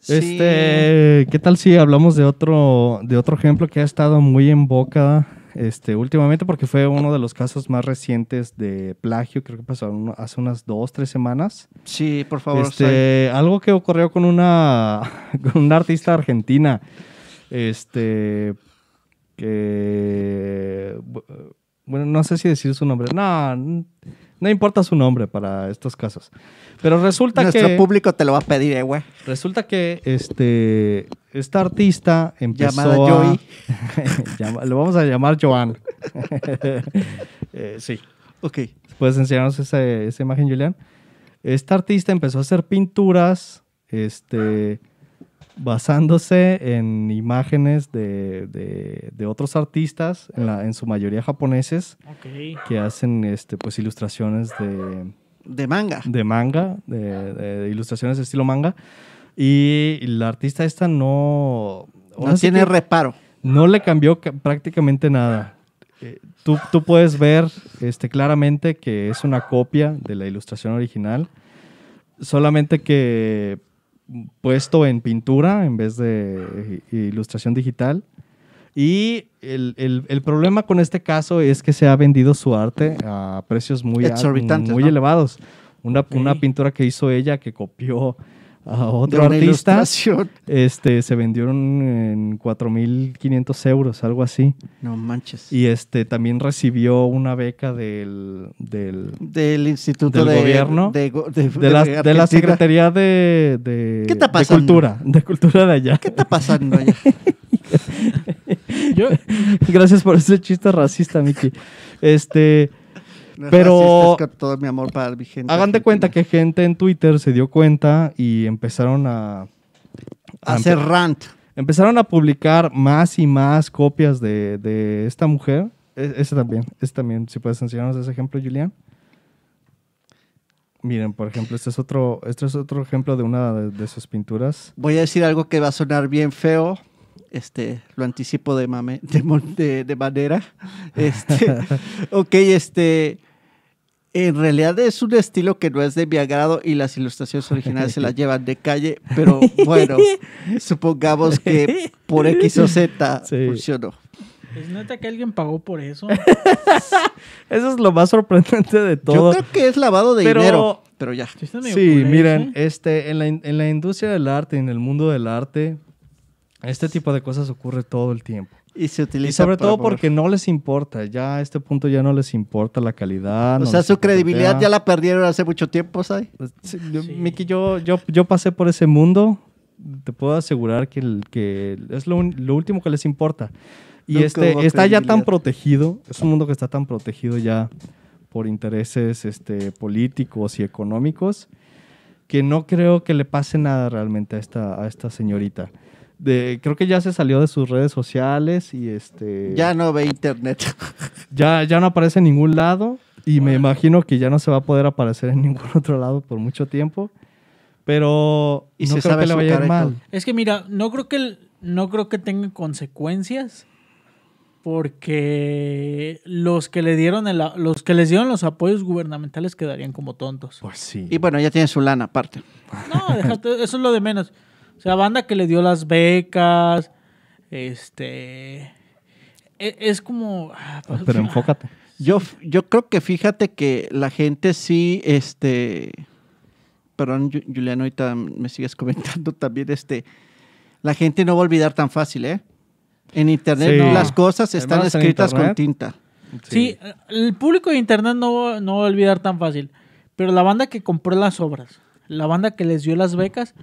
Sí. Este, ¿qué tal si hablamos de otro, de otro ejemplo que ha estado muy en boca este, últimamente? Porque fue uno de los casos más recientes de plagio, creo que pasó hace unas dos, tres semanas. Sí, por favor. Este, algo que ocurrió con una, con una artista argentina, este, que, bu- bueno, no sé si decir su nombre, no, no importa su nombre para estos casos, pero resulta Nuestro que, público te lo va a pedir, eh, güey. resulta que, este, esta artista empezó Llamada a, Joey. Lo vamos a llamar Joan, Eh, sí. Ok. ¿Puedes enseñarnos esa, esa imagen, Julián? Esta artista empezó a hacer pinturas este, basándose en imágenes de, de- de otros artistas, en, la- en su mayoría japoneses, que hacen este, pues, ilustraciones de, De manga. de manga, de, de- de ilustraciones de estilo manga. Y la artista esta no... No tiene que- reparo. no le cambió ca- prácticamente nada. Eh, tú, tú puedes ver este, claramente que es una copia de la ilustración original, solamente que puesto en pintura en vez de i- ilustración digital. Y el, el- el problema con este caso es que se ha vendido su arte a precios muy, Exorbitantes, muy ¿no? elevados. Una, Ok. una pintura que hizo ella que copió a De otro una artista este, se vendieron en 4.500 euros, algo así. No manches. Y este, también recibió una beca del, del- Del Instituto Del de, gobierno, De, de- de, la, de. Secretaría de, de, ¿Qué está de pasando? Cultura, de Cultura de allá. ¿Qué está pasando allá? Yo, Gracias por ese chiste racista, Miki. Este, Pero- racista, es con todo mi amor para mi gente. hagan de cuenta que gente en Twitter se dio cuenta y empezaron a... a Hacer rant. Empezaron a publicar más y más copias de, de esta mujer. E- Ese también, ese también, si puedes enseñarnos ese ejemplo, Julián. Miren, por ejemplo, este es otro, este es otro ejemplo de una de, de sus pinturas. Voy a decir algo que va a sonar bien feo. Este, lo anticipo de, mame- de, de- de manera. Este, ok, este. En realidad es un estilo que no es de mi agrado y las ilustraciones originales se las llevan de calle, pero bueno, supongamos que por X o Z Sí. funcionó. ¿Es neta que alguien pagó por eso? Eso es lo más sorprendente de todo. Yo creo que es lavado de Pero- dinero, pero ya. Sí, Sí, miren, ¿eh? este, en, la, in- en la industria del arte, en el mundo del arte, este tipo de cosas ocurre todo el tiempo. Y se Y utiliza sobre para todo porque no les importa, ya a este punto ya no les importa la calidad. O no sea, les su importa credibilidad ya la perdieron hace mucho tiempo, ¿sabes? Pues, sí, yo- Sí. Miki, yo, yo, yo pasé por ese mundo. Te puedo asegurar que, el, que es lo, un- lo último que les importa. Y Nunca este está ya tan protegido, es un mundo que está tan protegido ya por intereses este, políticos y económicos, que no creo que le pase nada realmente a esta, a esta señorita. De, creo que ya se salió de sus redes sociales y este Ya no ve internet. ya, ya no aparece en ningún lado y me imagino que ya no se va a poder aparecer en ningún otro lado por mucho tiempo. Pero Y no se creo sabe que le vaya mal. Es que mira, no creo que el- no creo que tenga consecuencias porque los que le dieron el a- los que les dieron los apoyos gubernamentales quedarían como tontos. Pues sí. Y bueno, ya tiene su lana aparte. No, déjate, eso es lo de menos. O sea, banda que le dio las becas, este e- es como ah, pues, Pero enfócate. Yo, yo creo que fíjate que la gente sí, este, perdón, Ju- Juliano, ahorita me sigues comentando también, este, la gente no va a olvidar tan fácil, ¿eh? En internet Sí. las cosas están Además, escritas con tinta. Sí, el público de internet no, va- no va a olvidar tan fácil. Pero la banda que compró las obras, la banda que les dio las becas,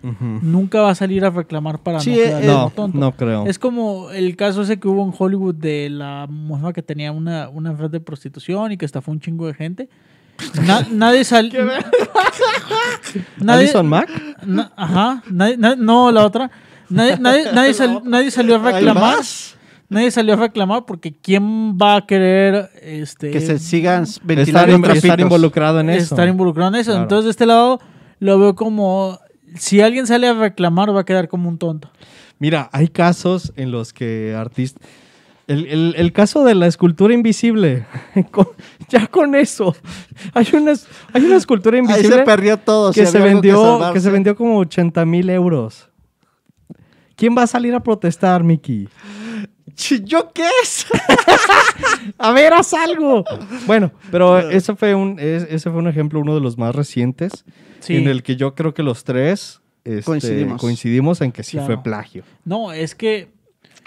nunca va a salir a reclamar para Sí, no eh, quedar eh, No, tonto. no creo. Es como el caso ese que hubo en Hollywood de la mujer que tenía una, una red de prostitución y que estafó un chingo de gente. Na- nadie salió. ¿Alison Mack? ajá. nadie- na- no, la otra. Nadie, nadie, nadie sal- nadie salió a ¿Hay reclamar. Nadie salió a reclamar porque ¿quién va a querer este, Que se sigan Estar, estar involucrado en eso. estar involucrado en eso? Claro. Entonces, de este lado lo veo como si alguien sale a reclamar, va a quedar como un tonto. Mira, hay casos en los que artistas... El, el- el caso de la escultura invisible. Con- ya con eso. Hay una, hay una escultura Ahí invisible se perdió todo. que, si se vendió, que, salvarse. se vendió como 80 mil euros. ¿Quién va a salir a protestar, Miki? ¿Yo qué es? A ver, haz algo. Bueno, pero ese fue un, es- ese fue un ejemplo, uno de los más recientes, Sí. en el que yo creo que los tres este, Coincidimos. coincidimos en que sí Claro. fue plagio. No, es que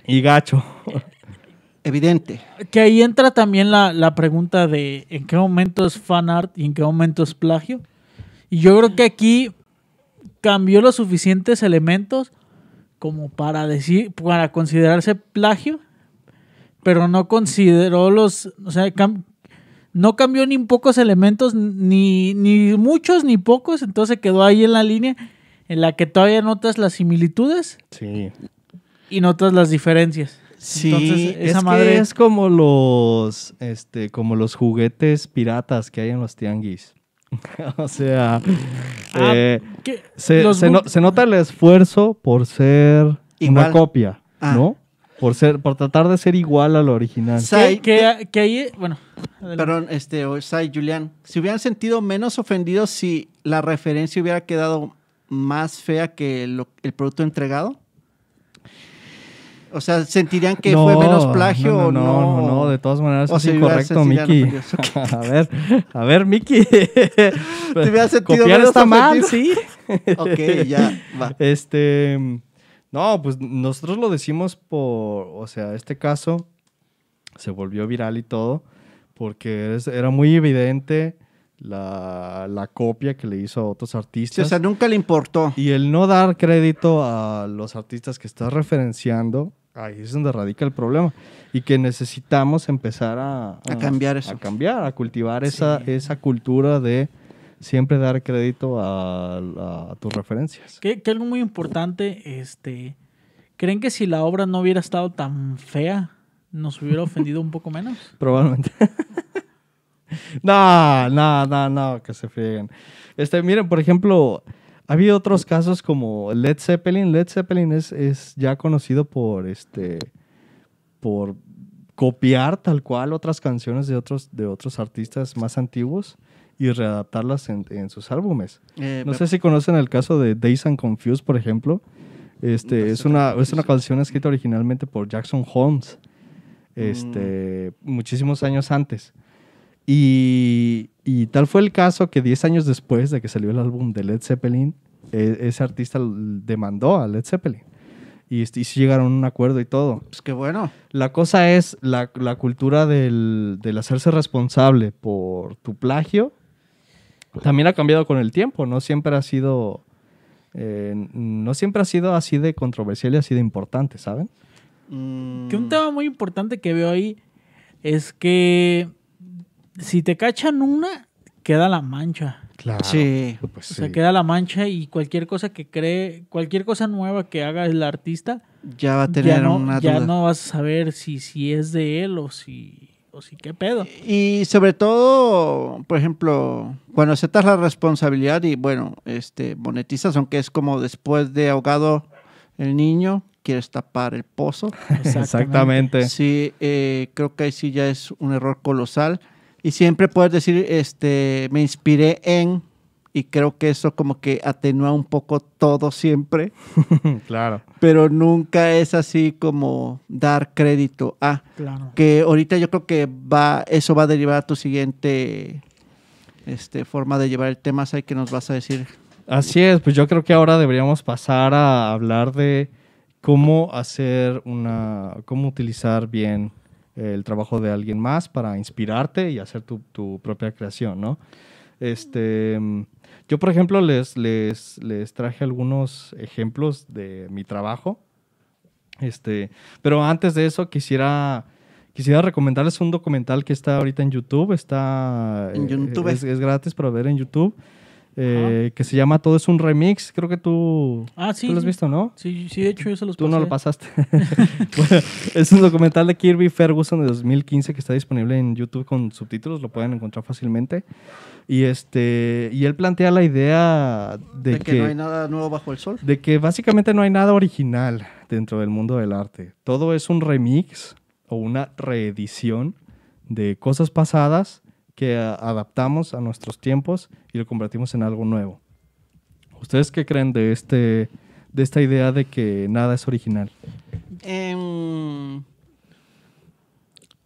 Y gacho. Evidente. Que ahí entra también la, la pregunta de en qué momento es fan art y en qué momento es plagio. Y yo creo que aquí cambió los suficientes elementos como para decir, para considerarse plagio, pero no consideró los, o sea, cam- no cambió ni pocos elementos, ni, ni muchos ni pocos, entonces quedó ahí en la línea en la que todavía notas las similitudes Sí. y notas las diferencias. Sí, Entonces, Es esa que madre es como los, este, como los juguetes piratas que hay en los tianguis. o sea, Ah, eh, se, los se gu- no- se nota el esfuerzo por ser Igual. una copia, Ah. ¿no? Por ser, por tratar de ser igual a lo original. Sai, que, que ahí, bueno, adelante. Perdón, este, o Sai, Julián, ¿se hubieran sentido menos ofendidos si la referencia hubiera quedado más fea que lo- el producto entregado? O sea, ¿sentirían que fue menos plagio no, o no? no? No, de todas maneras O es hubiera incorrecto, Miki. a ver, a ver, Miki. hubieras sentido Copiar menos está mal, sí. Ok, ya, va. Este, no, pues nosotros lo decimos por, o sea, este caso se volvió viral y todo, porque es- era muy evidente la, la copia que le hizo a otros Sí, artistas. o sea, nunca le importó. y el no dar crédito a los artistas que estás referenciando, ahí es donde radica el problema. Y que necesitamos empezar a, A cambiar eso. A cambiar, a cultivar esa, esa cultura de siempre dar crédito a, a- a tus referencias. que, que algo muy importante, este, ¿creen que si la obra no hubiera estado tan fea, nos hubiera ofendido un poco menos? Probablemente. no, no, no, no, que se frieguen. Este, miren, por ejemplo, ha habido otros casos como Led Zeppelin. Led Zeppelin es, es ya conocido por este por copiar tal cual otras canciones de otros, de otros artistas más antiguos y readaptarlas en, en sus álbumes. Eh, No sé si conocen el caso de Days and Confused, por ejemplo. Este, es, una, es una canción escrita originalmente por Jackson Holmes, este, muchísimos años antes. Y, y tal fue el caso que 10 años después de que salió el álbum de Led Zeppelin, e- ese artista demandó a Led Zeppelin. y, y sí llegaron a un acuerdo y todo. Pues qué bueno. La cosa es la, la cultura del, del hacerse responsable por tu plagio. También ha cambiado con el tiempo, no siempre ha sido, eh, no siempre ha sido así de controversial y así de importante, ¿saben? Mm, Que un tema muy importante que veo ahí es que si te cachan una, queda la mancha. Claro. Sí. Pues O sea, sí. queda la mancha y cualquier cosa que cree, cualquier cosa nueva que haga el artista, ya va a tener ya, no, una ya duda. no vas a saber si, si es de él o si, o si qué pedo. Y sobre todo, por ejemplo, cuando aceptas la responsabilidad y bueno, este monetizas, aunque es como después de ahogado el niño, quieres tapar el pozo. Exactamente. Sí, eh, creo que ahí sí ya es un error colosal. Y siempre puedes decir, este, me inspiré en, y creo que eso como que atenúa un poco todo siempre, claro. pero nunca es así como dar crédito a. Claro. Que ahorita yo creo que va, eso va a derivar a tu siguiente este, forma de llevar el tema, ¿sabes que nos vas a decir? Así es, pues yo creo que ahora deberíamos pasar a hablar de cómo hacer una, cómo utilizar bien el trabajo de alguien más para inspirarte y hacer tu, tu propia creación, ¿no? Este, yo, por ejemplo, les, les, les traje algunos ejemplos de mi trabajo. Este, pero antes de eso quisiera, quisiera recomendarles un documental que está ahorita en YouTube. Está, En eh, YouTube. Es, es gratis para ver en YouTube. Eh, que se llama Todo es un remix. Creo que tú, Ah, sí. tú lo has visto, ¿no? Sí, sí, de hecho yo se los Tú no lo pasé. pasaste. Bueno, es un documental de Kirby Ferguson de 2015 que está disponible en YouTube con subtítulos, lo pueden encontrar fácilmente. Y este y él plantea la idea de, De que, no hay nada nuevo bajo el sol. de que básicamente no hay nada original dentro del mundo del arte. Todo es un remix o una reedición de cosas pasadas que adaptamos a nuestros tiempos y lo convertimos en algo nuevo. ¿Ustedes qué creen de este de esta idea de que nada es original? Em,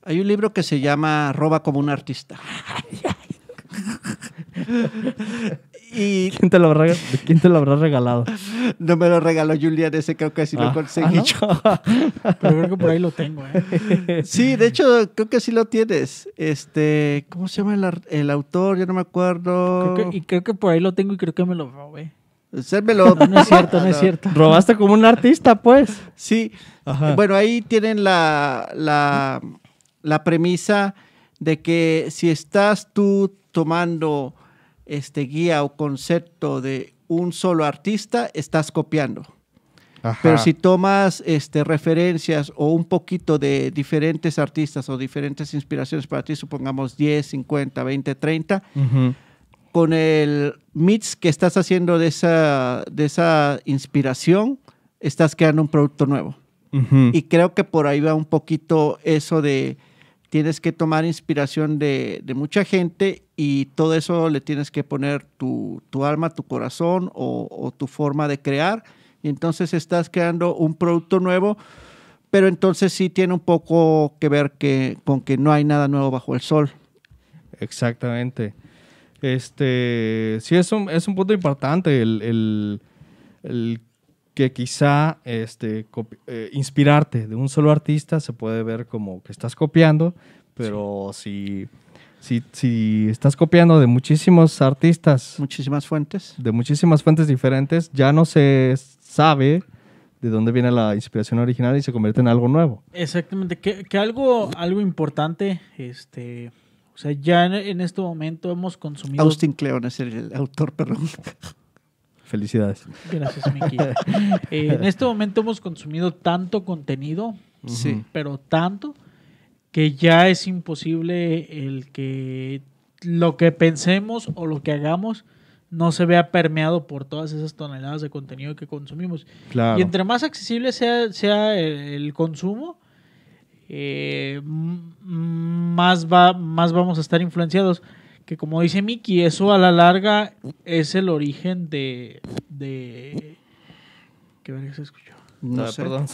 hay un libro que se llama Roba como un artista. y ¿Quién te lo habrá, quién te lo habrá regalado? no me lo regaló Julian, ese creo que sí lo Ah, conseguí ah, yo. Pero creo que por ahí lo tengo, ¿eh? Sí, de hecho, creo que sí lo tienes. Este, ¿cómo se llama el, el autor? Ya no me acuerdo. Creo que- y creo que por ahí lo tengo y creo que me lo robé. Sérmelo. No, no es cierto, no es cierto. Robaste como un artista, pues. Sí. Ajá. Bueno, ahí tienen la, la, la premisa de que si estás tú tomando este guía o concepto de un solo artista, estás copiando. Pero si tomas este, referencias o un poquito de diferentes artistas o diferentes inspiraciones para ti, supongamos 10, 50, 20, 30, Ujú. con el mix que estás haciendo de esa, de esa inspiración, estás creando un producto nuevo. Y creo que por ahí va un poquito eso de tienes que tomar inspiración de, mucha gente y todo eso le tienes que poner tu, alma, tu corazón o, o tu forma de crear. Y entonces estás creando un producto nuevo, pero entonces sí tiene un poco que ver que, con que no hay nada nuevo bajo el sol. Exactamente. Este, sí, es un, es un punto importante el, el- el que quizá este, copi- eh, inspirarte de un solo artista se puede ver como que estás copiando, pero si, si, si estás copiando de muchísimos artistas, Muchísimas fuentes. de muchísimas fuentes diferentes, ya no se sabe de dónde viene la inspiración original y se convierte en algo nuevo. Exactamente, que, que algo, algo importante, este, o sea, ya en, en este momento hemos consumido. Austin Kleon es el, el autor, perdón. Felicidades. Gracias, Miki. Eh, en este momento hemos consumido tanto contenido, Sí. pero tanto, que ya es imposible el que lo que pensemos o lo que hagamos no se vea permeado por todas esas toneladas de contenido que consumimos. Claro. Y entre más accesible sea, sea el, el consumo, eh, más, va, más vamos a estar influenciados. Que como dice Miki, eso a la larga es el origen de... de... ¿Qué verga se escuchó? No Ah, sé. Perdón.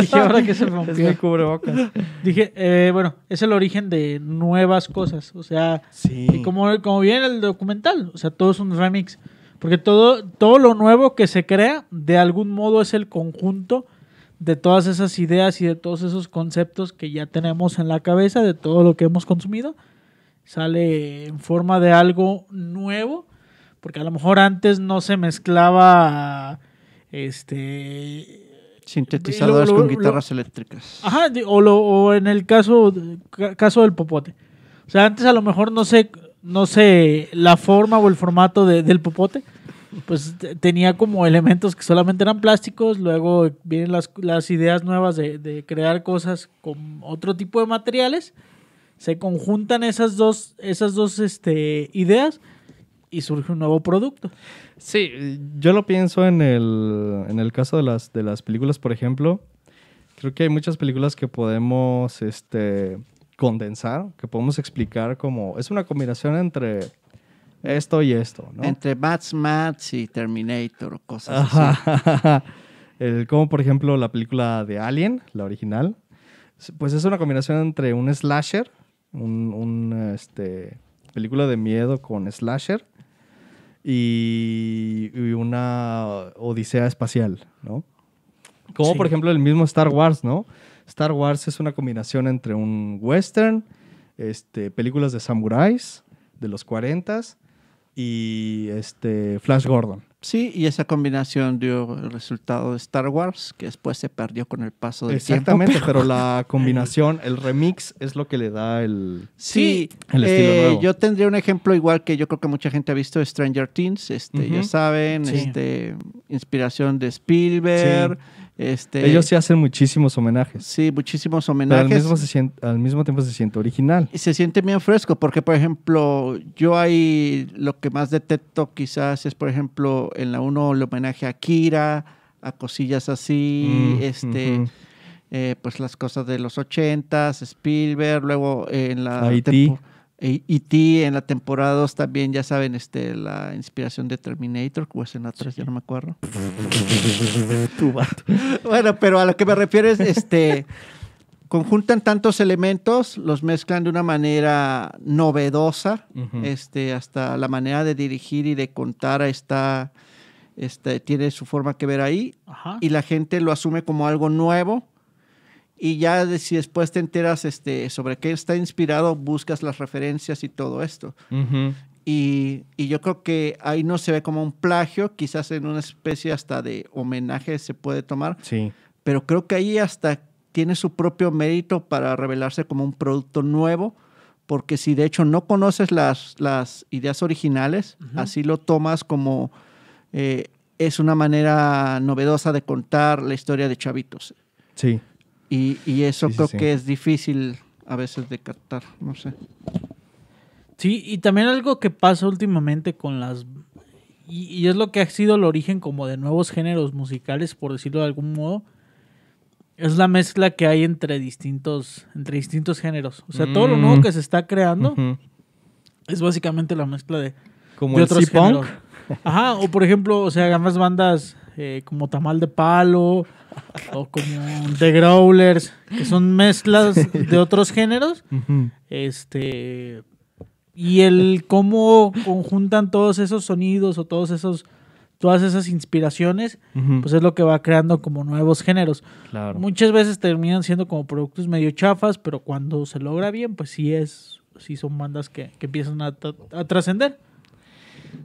Dije ahora que se Es rompió. mi cubrebocas. Dije, eh, bueno, es el origen de nuevas cosas. O sea, Sí. y como, como viene el documental, o sea, todo es un remix. Porque todo, todo lo nuevo que se crea, de algún modo es el conjunto de todas esas ideas y de todos esos conceptos que ya tenemos en la cabeza, de todo lo que hemos consumido. Sale en forma de algo nuevo, porque a lo mejor antes no se mezclaba este Sintetizadores Lo- lo- con lo- guitarras eléctricas. Ajá, o, lo- o en el caso, ca- caso del popote. O sea, antes a lo mejor no sé, no sé la forma o el formato de- del popote. Pues te- tenía como elementos que solamente eran plásticos. Luego vienen las, las ideas nuevas de, de crear cosas con otro tipo de materiales. Se conjuntan esas dos, esas dos este, ideas y surge un nuevo producto. Sí, yo lo pienso en el, en el caso de las, de las películas, por ejemplo. Creo que hay muchas películas que podemos este, condensar, que podemos explicar como... Es una combinación entre esto y esto, ¿no? Entre Mats Mats y Terminator o cosas así. Ajá. El, como por ejemplo la película de Alien, la original. Pues es una combinación entre un slasher, un, un, este, película de miedo con slasher y, y una odisea espacial, ¿no? Como Sí. por ejemplo el mismo Star Wars, ¿no? Star Wars es una combinación entre un western, este, películas de samuráis de los 40s y este, Flash Gordon. Sí, y esa combinación dio el resultado de Star Wars, que después se perdió con el paso del Exactamente, tiempo. pero la combinación, el remix es lo que le da el... Sí, El estilo eh, nuevo. yo tendría un ejemplo igual que yo creo que mucha gente ha visto Stranger Things, este, ya saben, Sí. este, inspiración de Spielberg, este, Ellos sí hacen muchísimos homenajes, sí, muchísimos pero al homenajes. mismo, se siente- al mismo tiempo se siente original. Y se siente bien fresco, porque por ejemplo, yo ahí lo que más detecto quizás es, por ejemplo, en la 1 el homenaje a Kira, a cosillas así, Mm, este, eh, pues las cosas de los 80s, Spielberg, luego en la E.T.. tempo- E- E.T. en la temporada 2 también, ya saben, este, la inspiración de Terminator, que es en la 3, ya no me acuerdo. bueno, pero a lo que me refiero es, este, conjuntan tantos elementos, los mezclan de una manera novedosa, este, hasta la manera de dirigir y de contar está, este, tiene su forma que ver ahí, Ajá. y la gente lo asume como algo nuevo. Y ya de- si después te enteras este, sobre qué está inspirado, buscas las referencias y todo esto. Y, y yo creo que ahí no se ve como un plagio, quizás en una especie hasta de homenaje se puede tomar, Sí, pero creo que ahí hasta tiene su propio mérito para revelarse como un producto nuevo, porque si de hecho no conoces las, las ideas originales, así lo tomas como eh, es una manera novedosa de contar la historia de Chavitos. sí. Y, y eso Sí, creo sí. que es difícil a veces de captar, no sé. Sí, y también algo que pasa últimamente con las... Y, y es lo que ha sido el origen como de nuevos géneros musicales, por decirlo de algún modo, es la mezcla que hay entre distintos, entre distintos géneros. O sea, todo lo nuevo Mm. que se está creando Ujú. es básicamente la mezcla de, Como de el otros géneros. Ajá, o por ejemplo, o sea, ganas bandas eh, como Tamal de Palo o como The Growlers, que son mezclas de otros géneros. Este. Y el cómo conjuntan todos esos sonidos o todos esos. Todas esas inspiraciones, pues es lo que va creando como nuevos géneros. claro. Muchas veces terminan siendo como productos medio chafas, pero cuando se logra bien, pues sí es, sí son bandas que, que empiezan a, a trascender.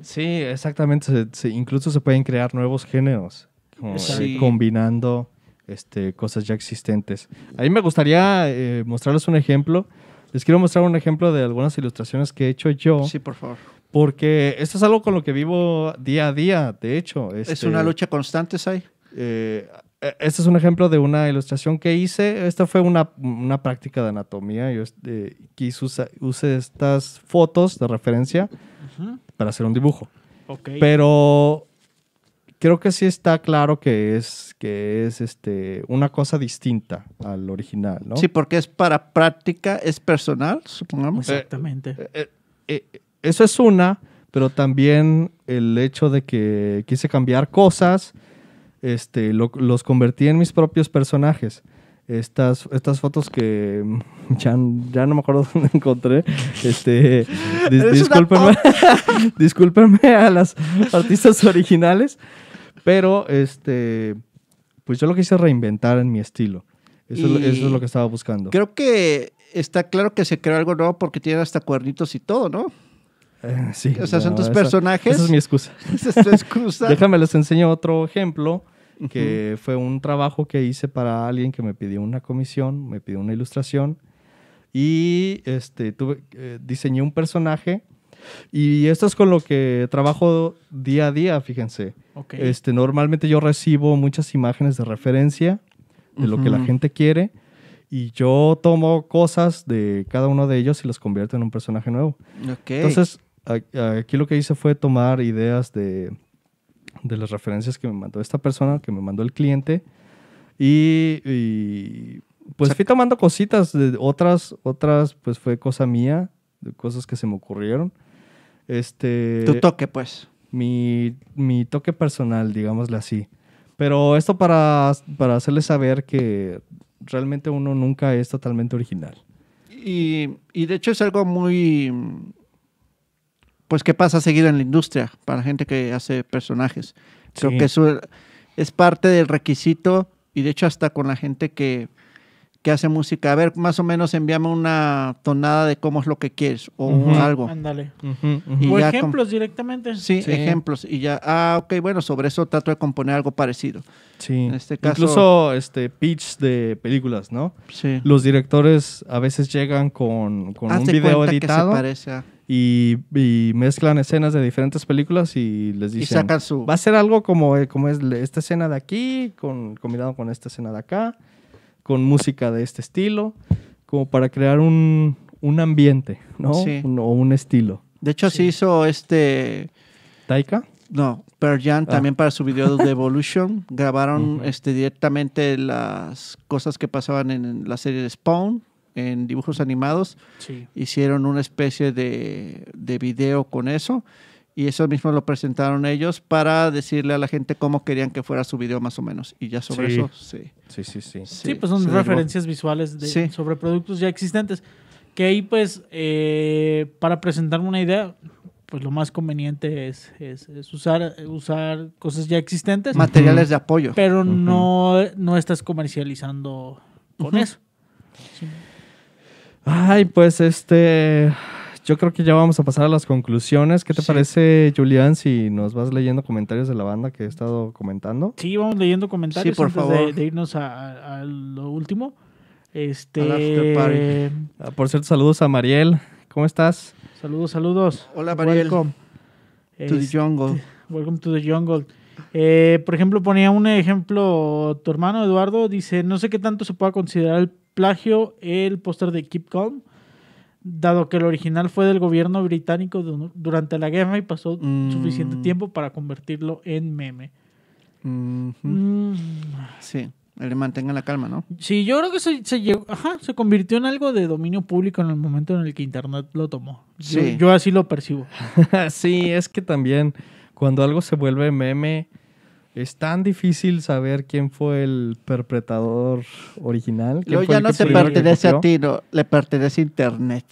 Sí, exactamente. Se- se- incluso se pueden crear nuevos géneros, como, eh, Sí. combinando este, cosas ya existentes. A mí me gustaría eh, mostrarles un ejemplo. Les quiero mostrar un ejemplo de algunas ilustraciones que he hecho yo, Sí, por favor. porque esto es algo con lo que vivo día a día, de hecho. Es Este, una lucha constante, Sai. eh, este es un ejemplo de una ilustración que hice. Esta fue una, una práctica de anatomía. Yo este, quise usa- use estas fotos de referencia para hacer un dibujo. Ok. Pero creo que sí está claro que es, que es este, una cosa distinta al original, ¿no? Sí, porque es para práctica, es personal, supongamos. Exactamente. Eh, eh, eh, eso es una, pero también el hecho de que quise cambiar cosas, este, lo- los convertí en mis propios personajes. estas, estas fotos que ya, ya no me acuerdo dónde encontré. Este, dis- discúlpenme, discúlpenme a las artistas originales, pero este, pues yo lo quise reinventar en mi estilo. Eso, es lo- eso es lo que estaba buscando. Creo que está claro que se creó algo nuevo porque tiene hasta cuernitos y todo, ¿no? Eh, sí, O sea, son tus esa- personajes. Esa es mi excusa. Esa es tu excusa. Déjame les enseño otro ejemplo, que fue un trabajo que hice para alguien que me pidió una comisión, me pidió una ilustración y este, tuve, eh, diseñé un personaje y esto es con lo que trabajo día a día, fíjense. Este, normalmente yo recibo muchas imágenes de referencia de lo que la gente quiere y yo tomo cosas de cada uno de ellos y los convierto en un personaje nuevo. Ok. Entonces, aquí lo que hice fue tomar ideas de, de las referencias que me mandó esta persona, que me mandó el cliente, y, y, pues fui tomando cositas de otras, otras pues fue cosa mía, de cosas que se me ocurrieron. Este, tu toque, pues. mi, mi toque personal, digámosle así. Pero esto para, para hacerles saber que realmente uno nunca es totalmente original. Y, y de hecho es algo muy... Pues que pasa seguido en la industria para la gente que hace personajes. Creo Sí. que eso es parte del requisito y de hecho hasta con la gente que, que hace música. A ver, más o menos envíame una tonada de cómo es lo que quieres o algo. Ándale. Y O ejemplos directamente. Sí, Sí. ejemplos. Y ya, ah, ok, bueno, sobre eso trato de componer algo parecido. Sí. En este caso- Incluso este, pitch de películas, ¿no? Sí. Los directores a veces llegan con, con un video cuenta que se editado parece a- y, y mezclan escenas de diferentes películas y les Y dicen, sacan su... va a ser algo como, como es esta escena de aquí, con, combinado con esta escena de acá, con música de este estilo, como para crear un, un ambiente, ¿no? Sí. Un- o un estilo. De hecho, sí. Sí. hizo este... ¿Taika? No, Pearl Jam Ah. también para su video de Evolution. Grabaron este, directamente las cosas que pasaban en la serie de Spawn, en dibujos animados. Sí. Hicieron una especie de, de video con eso. Y eso mismo lo presentaron ellos para decirle a la gente cómo querían que fuera su video más o menos. Y ya sobre Sí. eso, sí. Sí, sí, sí. Sí, pues son derivó. referencias visuales de- Sí. sobre productos ya existentes. Que ahí, pues, eh, para presentar una idea, pues lo más conveniente es, es- es usar, usar cosas ya existentes, Materiales de apoyo. pero no, no estás comercializando con eso. Sí. Ay, pues este. Yo creo que ya vamos a pasar a las conclusiones. ¿Qué te Sí. parece, Julián, si nos vas leyendo comentarios de la banda que he estado comentando? Sí, vamos leyendo comentarios Sí, por antes favor. De, de irnos a, a- a lo último. Este. Ah, por cierto, saludos a Mariel. ¿Cómo estás? Saludos, saludos. Hola, Mariel. Welcome. To the Este, jungle. Welcome to the jungle. Eh, por ejemplo, ponía un ejemplo, tu hermano Eduardo dice, no sé qué tanto se pueda considerar el plagio el póster de Keep Calm, dado que el original fue del gobierno británico du- durante la guerra y pasó Mm. suficiente tiempo para convertirlo en meme. Mm, Sí, le mantengan la calma, ¿no? Sí, yo creo que se, se llegó- ajá, se convirtió en algo de dominio público en el momento en el que Internet lo tomó. Yo- Sí. yo así lo percibo. sí, es que también cuando algo se vuelve meme, es tan difícil saber quién fue el perpetrador original. fue ya el no te pertenece a ti, no, le pertenece a Internet.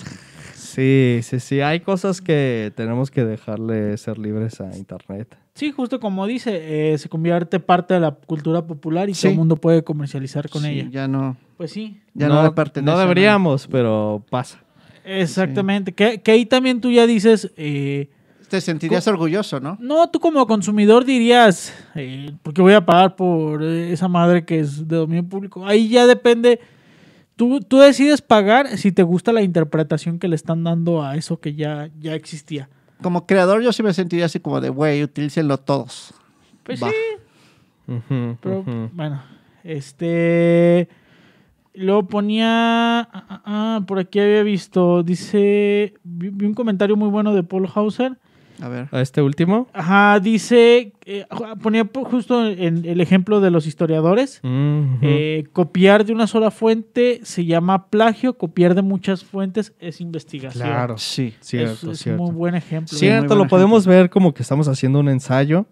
Sí, sí, sí. Hay cosas que tenemos que dejarle ser libres a Internet. Sí, justo como dice, eh, se convierte parte de la cultura popular y Sí. todo el mundo puede comercializar con Sí, ella. Ya no, Pues sí, ya no, le pertenece. no deberíamos, pero pasa. exactamente. Que, que ahí también tú ya dices, eh, Te sentirías orgulloso, ¿no? no, tú como consumidor dirías, eh, porque voy a pagar por eh, esa madre que es de dominio público. Ahí ya depende, tú, tú decides pagar si te gusta la interpretación que le están dando a eso que ya, ya existía. Como creador yo sí me sentiría así como de, güey, utilícenlo todos. Pues Va. sí, Pero bueno, este. Luego ponía. ah, ah, ah, por aquí había visto. Dice. Vi, vi un comentario muy bueno de Paul Hauser. A ver. ¿A este último? Ajá, dice. eh, ponía po- justo en el ejemplo de los historiadores. Eh, copiar de una sola fuente se llama plagio. Copiar de muchas fuentes es investigación. Claro. Sí. Cierto, es, es cierto. un muy buen ejemplo. Cierto, buen lo podemos ver como que estamos haciendo un ensayo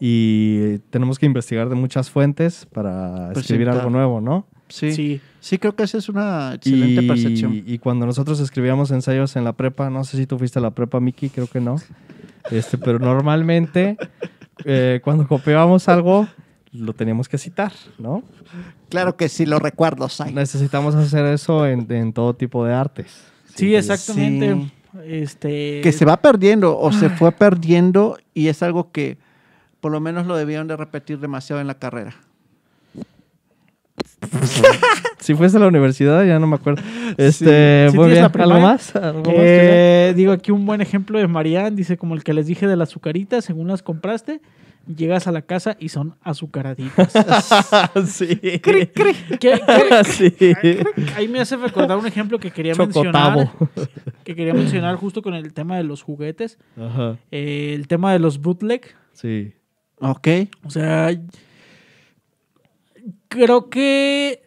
y tenemos que investigar de muchas fuentes para escribir algo nuevo, ¿no? Sí. sí. Creo que esa es una excelente y, percepción. Y cuando nosotros escribíamos ensayos en la prepa, no sé si tú fuiste a la prepa, Miki, creo que no. Este, pero normalmente eh, cuando copiábamos algo, lo teníamos que citar, ¿no? Claro que sí, lo recuerdo, Sai. Necesitamos hacer eso en, en todo tipo de artes. Sí, exactamente. Este... Que se va perdiendo o se fue perdiendo y es algo que por lo menos lo debieron de repetir demasiado en la carrera. si fuese a la universidad, ya no me acuerdo. Este, ¿Sí muy tienes bien. la primaria? ¿Algo más? ¿Algo más, Eh, digo aquí un buen ejemplo de Marianne, dice como el que les dije de las azucaritas, según las compraste, llegas a la casa y son azucaraditas. sí. ¿Qué- qué- sí. Ahí me hace recordar un ejemplo que quería Chocotavo. mencionar, que quería mencionar justo con el tema de los juguetes, Ajá. eh, el tema de los bootleg. Sí. Ok. O sea, creo que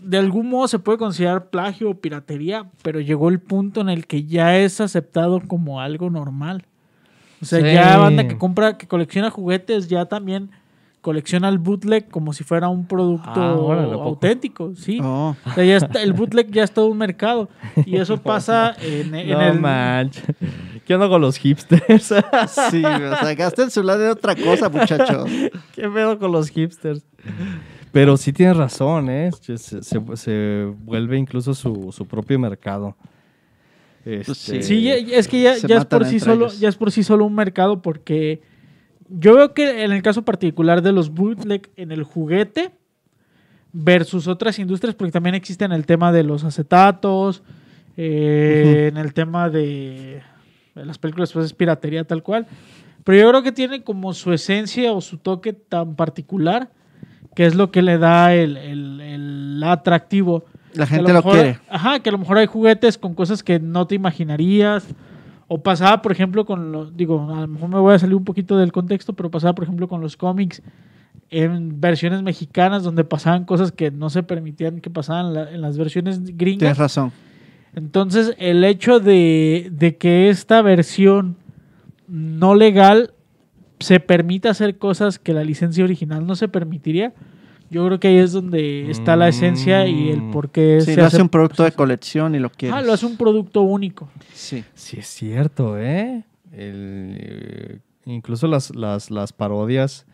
de algún modo se puede considerar plagio o piratería, pero llegó el punto en el que ya es aceptado como algo normal. O sea, Sí. ya banda que compra, que colecciona juguetes, ya también colecciona el bootleg como si fuera un producto Ah, auténtico, sí. Oh. O sea, ya está- el bootleg ya es todo un mercado. Y eso pasa en, en no el... manches. ¿Qué onda con los hipsters? Sí, o sea, gasten su lado de otra cosa, muchachos. ¿Qué pedo con los hipsters? Pero sí tienes razón, ¿eh? Se, se- se vuelve incluso su, su propio mercado. Este, sí. Es que ya, Se ya es matan por sí entre solo, ellos. ya es por sí solo un mercado porque yo veo que en el caso particular de los bootleg en el juguete versus otras industrias, porque también existen el tema de los acetatos, eh, en el tema de, las películas, pues es piratería tal cual. Pero yo creo que tiene como su esencia o su toque tan particular que es lo que le da el, el- el atractivo. La Que gente lo mejor- quiere. Ajá, que a lo mejor hay juguetes con cosas que no te imaginarías. O pasaba, por ejemplo, con los. Digo, a lo mejor me voy a salir un poquito del contexto, pero pasaba, por ejemplo, con los cómics en versiones mexicanas donde pasaban cosas que no se permitían que pasaban en la- en las versiones Tienes gringas. razón. Entonces, el hecho de, de que esta versión no legal se permita hacer cosas que la licencia original no se permitiría, yo creo que ahí es donde está la esencia y el Mm. por qué Sí, se lo hace hace- un producto de colección y lo quieres. Ah, lo hace un producto único. Sí. Sí, es cierto, ¿eh? El, eh, incluso las, las, las parodias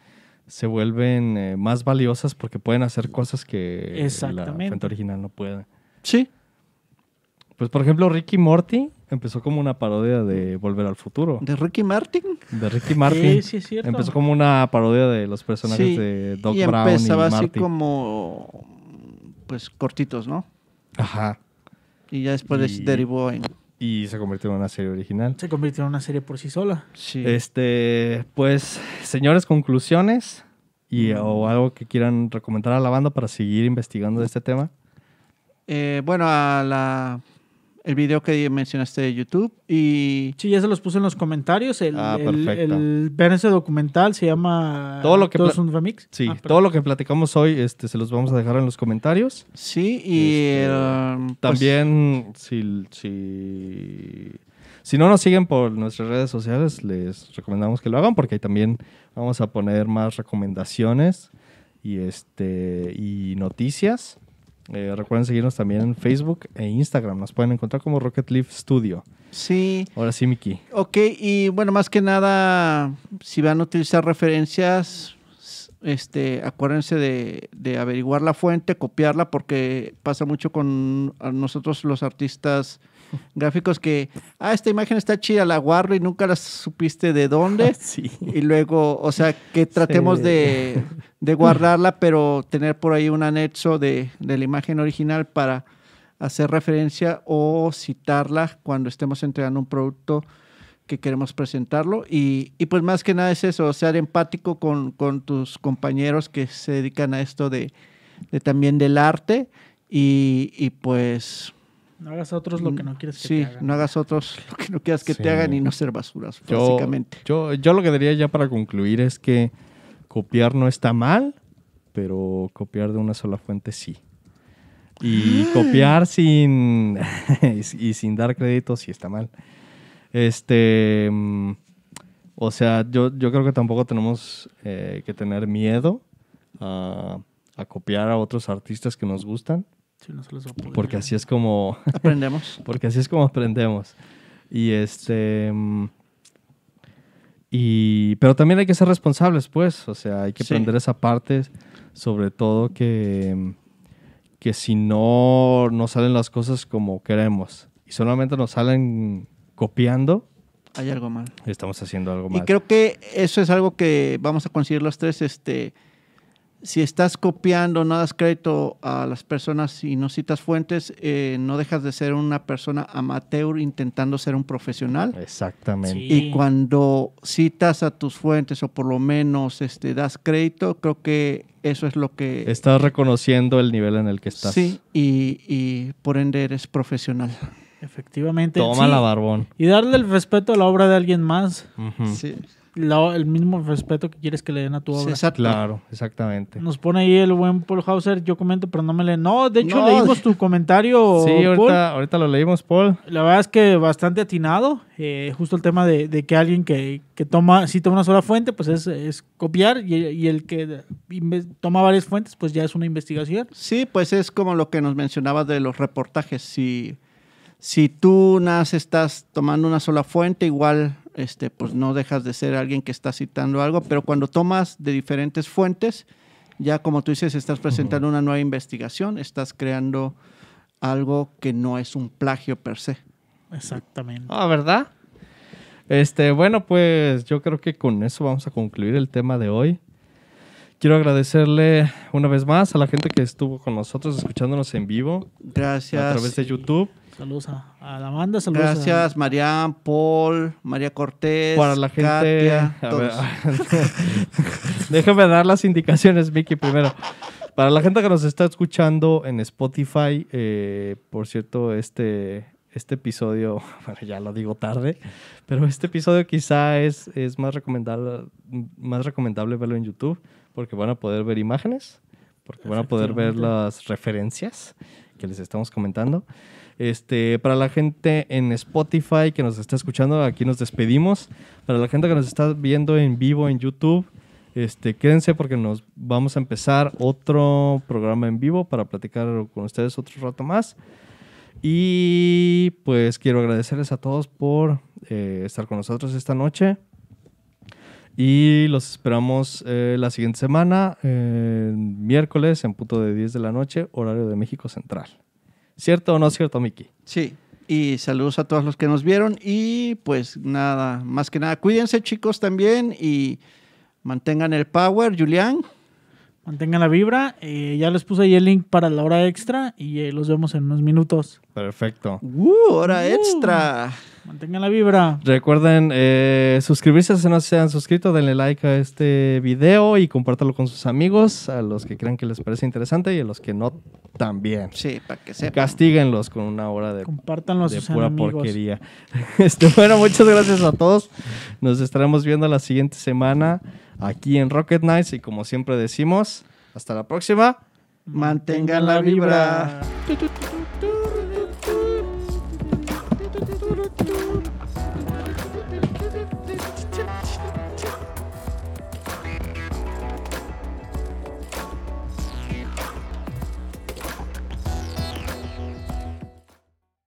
se vuelven eh, más valiosas porque pueden hacer cosas que la Exactamente. fuente original no puede. Sí. Pues, por ejemplo, Ricky Morty empezó como una parodia de Volver al Futuro. De Ricky Martin. De Ricky Martin. Sí, sí, es cierto. Empezó como una parodia de los personajes Sí, de Doc y Brown y empezaba así como, pues, cortitos, ¿no? Ajá. Y ya después Y- derivó en... Y se convirtió en una serie original. Se convirtió en una serie por sí sola. Sí. Este, pues, señores, conclusiones y o algo que quieran recomendar a la banda para seguir investigando de este tema. Eh, bueno, a la, el video que mencionaste de YouTube y... Sí, ya se los puse en los comentarios. El, Ah, el- perfecto. el- vean ese documental, se llama Todo lo que Todo pla- es un remix. Sí, Ah, todo lo que platicamos hoy este, se los vamos a dejar en los comentarios. Sí, y... Este, el, pues, También, si, si, si no nos siguen por nuestras redes sociales, les recomendamos que lo hagan porque ahí también vamos a poner más recomendaciones y, este, y noticias. Eh, recuerden seguirnos también en Facebook e Instagram. Nos pueden encontrar como Rocket Leaf Studio. Sí, Ahora sí, Miki. ok, y bueno, más que nada, si van a utilizar referencias, este, acuérdense de, de averiguar la fuente, copiarla, porque pasa mucho con nosotros los artistas gráficos que, ah, esta imagen está chida, la guardo y nunca la supiste de dónde. Sí. Y luego, o sea, que tratemos Sí. de, de guardarla, pero tener por ahí un anexo de, de la imagen original para hacer referencia o citarla cuando estemos entregando un producto que queremos presentarlo. Y, y pues más que nada es eso, ser empático con, con tus compañeros que se dedican a esto de, de también del arte. Y, y pues No hagas a otros lo que no quieres que sí, te hagan. no hagas otros lo que no quieras que Sí. te hagan y no ser basuras, Yo, básicamente. yo, yo lo que diría ya para concluir es que copiar no está mal, pero copiar de una sola fuente sí. Y copiar sin y sin dar crédito sí está mal. Este, mm, o sea, yo, yo creo que tampoco tenemos eh, que tener miedo a, a copiar a otros artistas que nos gustan, Sí, no se les va a poder. porque así es como, Aprendemos. porque así es como aprendemos. Y este... mm, Y, pero también hay que ser responsables, pues. O sea, hay que Sí. aprender esa parte, sobre todo que, que si no, no salen las cosas como queremos y solamente nos salen copiando, Hay algo mal. estamos haciendo algo Y mal. creo que eso es algo que vamos a conseguir los tres. Este, si estás copiando, no das crédito a las personas y no citas fuentes, eh, no dejas de ser una persona amateur intentando ser un profesional. Exactamente. Sí. Y cuando citas a tus fuentes o por lo menos este, das crédito, creo que eso es lo que... Estás reconociendo el nivel en el que estás. Sí, y, y por ende eres profesional. Efectivamente. Toma sí. la barbón. Y darle el respeto a la obra de alguien más. Sí, la- el mismo respeto que quieres que le den a tu sí, obra. exacto. Claro, exactamente. Nos pone ahí el buen Paul Hauser. Yo comento, pero no me lee. No, de hecho No. leímos tu comentario. Sí, Paul. ahorita, ahorita lo leímos, Paul. La verdad es que bastante atinado. eh, justo el tema de, de que alguien que, que toma, cita una sola fuente, pues es, es copiar. Y, y el que toma varias fuentes, pues ya es una investigación. Sí, pues es como lo que nos mencionabas de los reportajes. Si, si tú nada más estás tomando una sola fuente, igual este, pues no dejas de ser alguien que está citando algo, pero cuando tomas de diferentes fuentes, ya como tú dices, estás presentando una nueva investigación, estás creando algo que no es un plagio per se. Exactamente. Ah, ¿verdad? Este, bueno, pues yo creo que con eso vamos a concluir el tema de hoy. Quiero agradecerle una vez más a la gente que estuvo con nosotros escuchándonos en vivo Gracias. a través de YouTube. Saludos a, a la banda. Saludos a- Gracias, Marian, Paul, María Cortés, Para la gente. Katia, a ver, déjame dar las indicaciones, Vicky, primero. Para la gente que nos está escuchando en Spotify, eh, por cierto, este, este episodio, bueno, ya lo digo tarde, pero este episodio quizá es, es más, recomendable, más recomendable verlo en YouTube, porque van a poder ver imágenes, porque van a poder ver las referencias que les estamos comentando. Este, para la gente en Spotify que nos está escuchando, aquí nos despedimos. Para la gente que nos está viendo en vivo en YouTube, este, quédense porque nos vamos a empezar otro programa en vivo para platicar con ustedes otro rato más. Y pues quiero agradecerles a todos por eh, estar con nosotros esta noche. Y los esperamos eh, la siguiente semana, eh, miércoles, en punto de 10 de la noche, horario de México Central. ¿Cierto o no cierto, Miki? Sí, y saludos a todos los que nos vieron y pues nada, más que nada, cuídense chicos también y mantengan el power, Julián. Mantengan la vibra. eh, ya les puse ahí el link para la hora extra y eh, los vemos en unos minutos. Perfecto. ¡Uh, hora extra! Mantengan la vibra. Recuerden eh, suscribirse si no se han suscrito, denle like a este video y compártalo con sus amigos, a los que crean que les parece interesante y a los que no también. Sí, para que sepan. Castíguenlos con una hora de, Compártanlo a de sus pura amigos. porquería. Este, bueno, muchas gracias a todos. Nos estaremos viendo la siguiente semana aquí en Rocket Nights y como siempre decimos, hasta la próxima. Mantengan la vibra.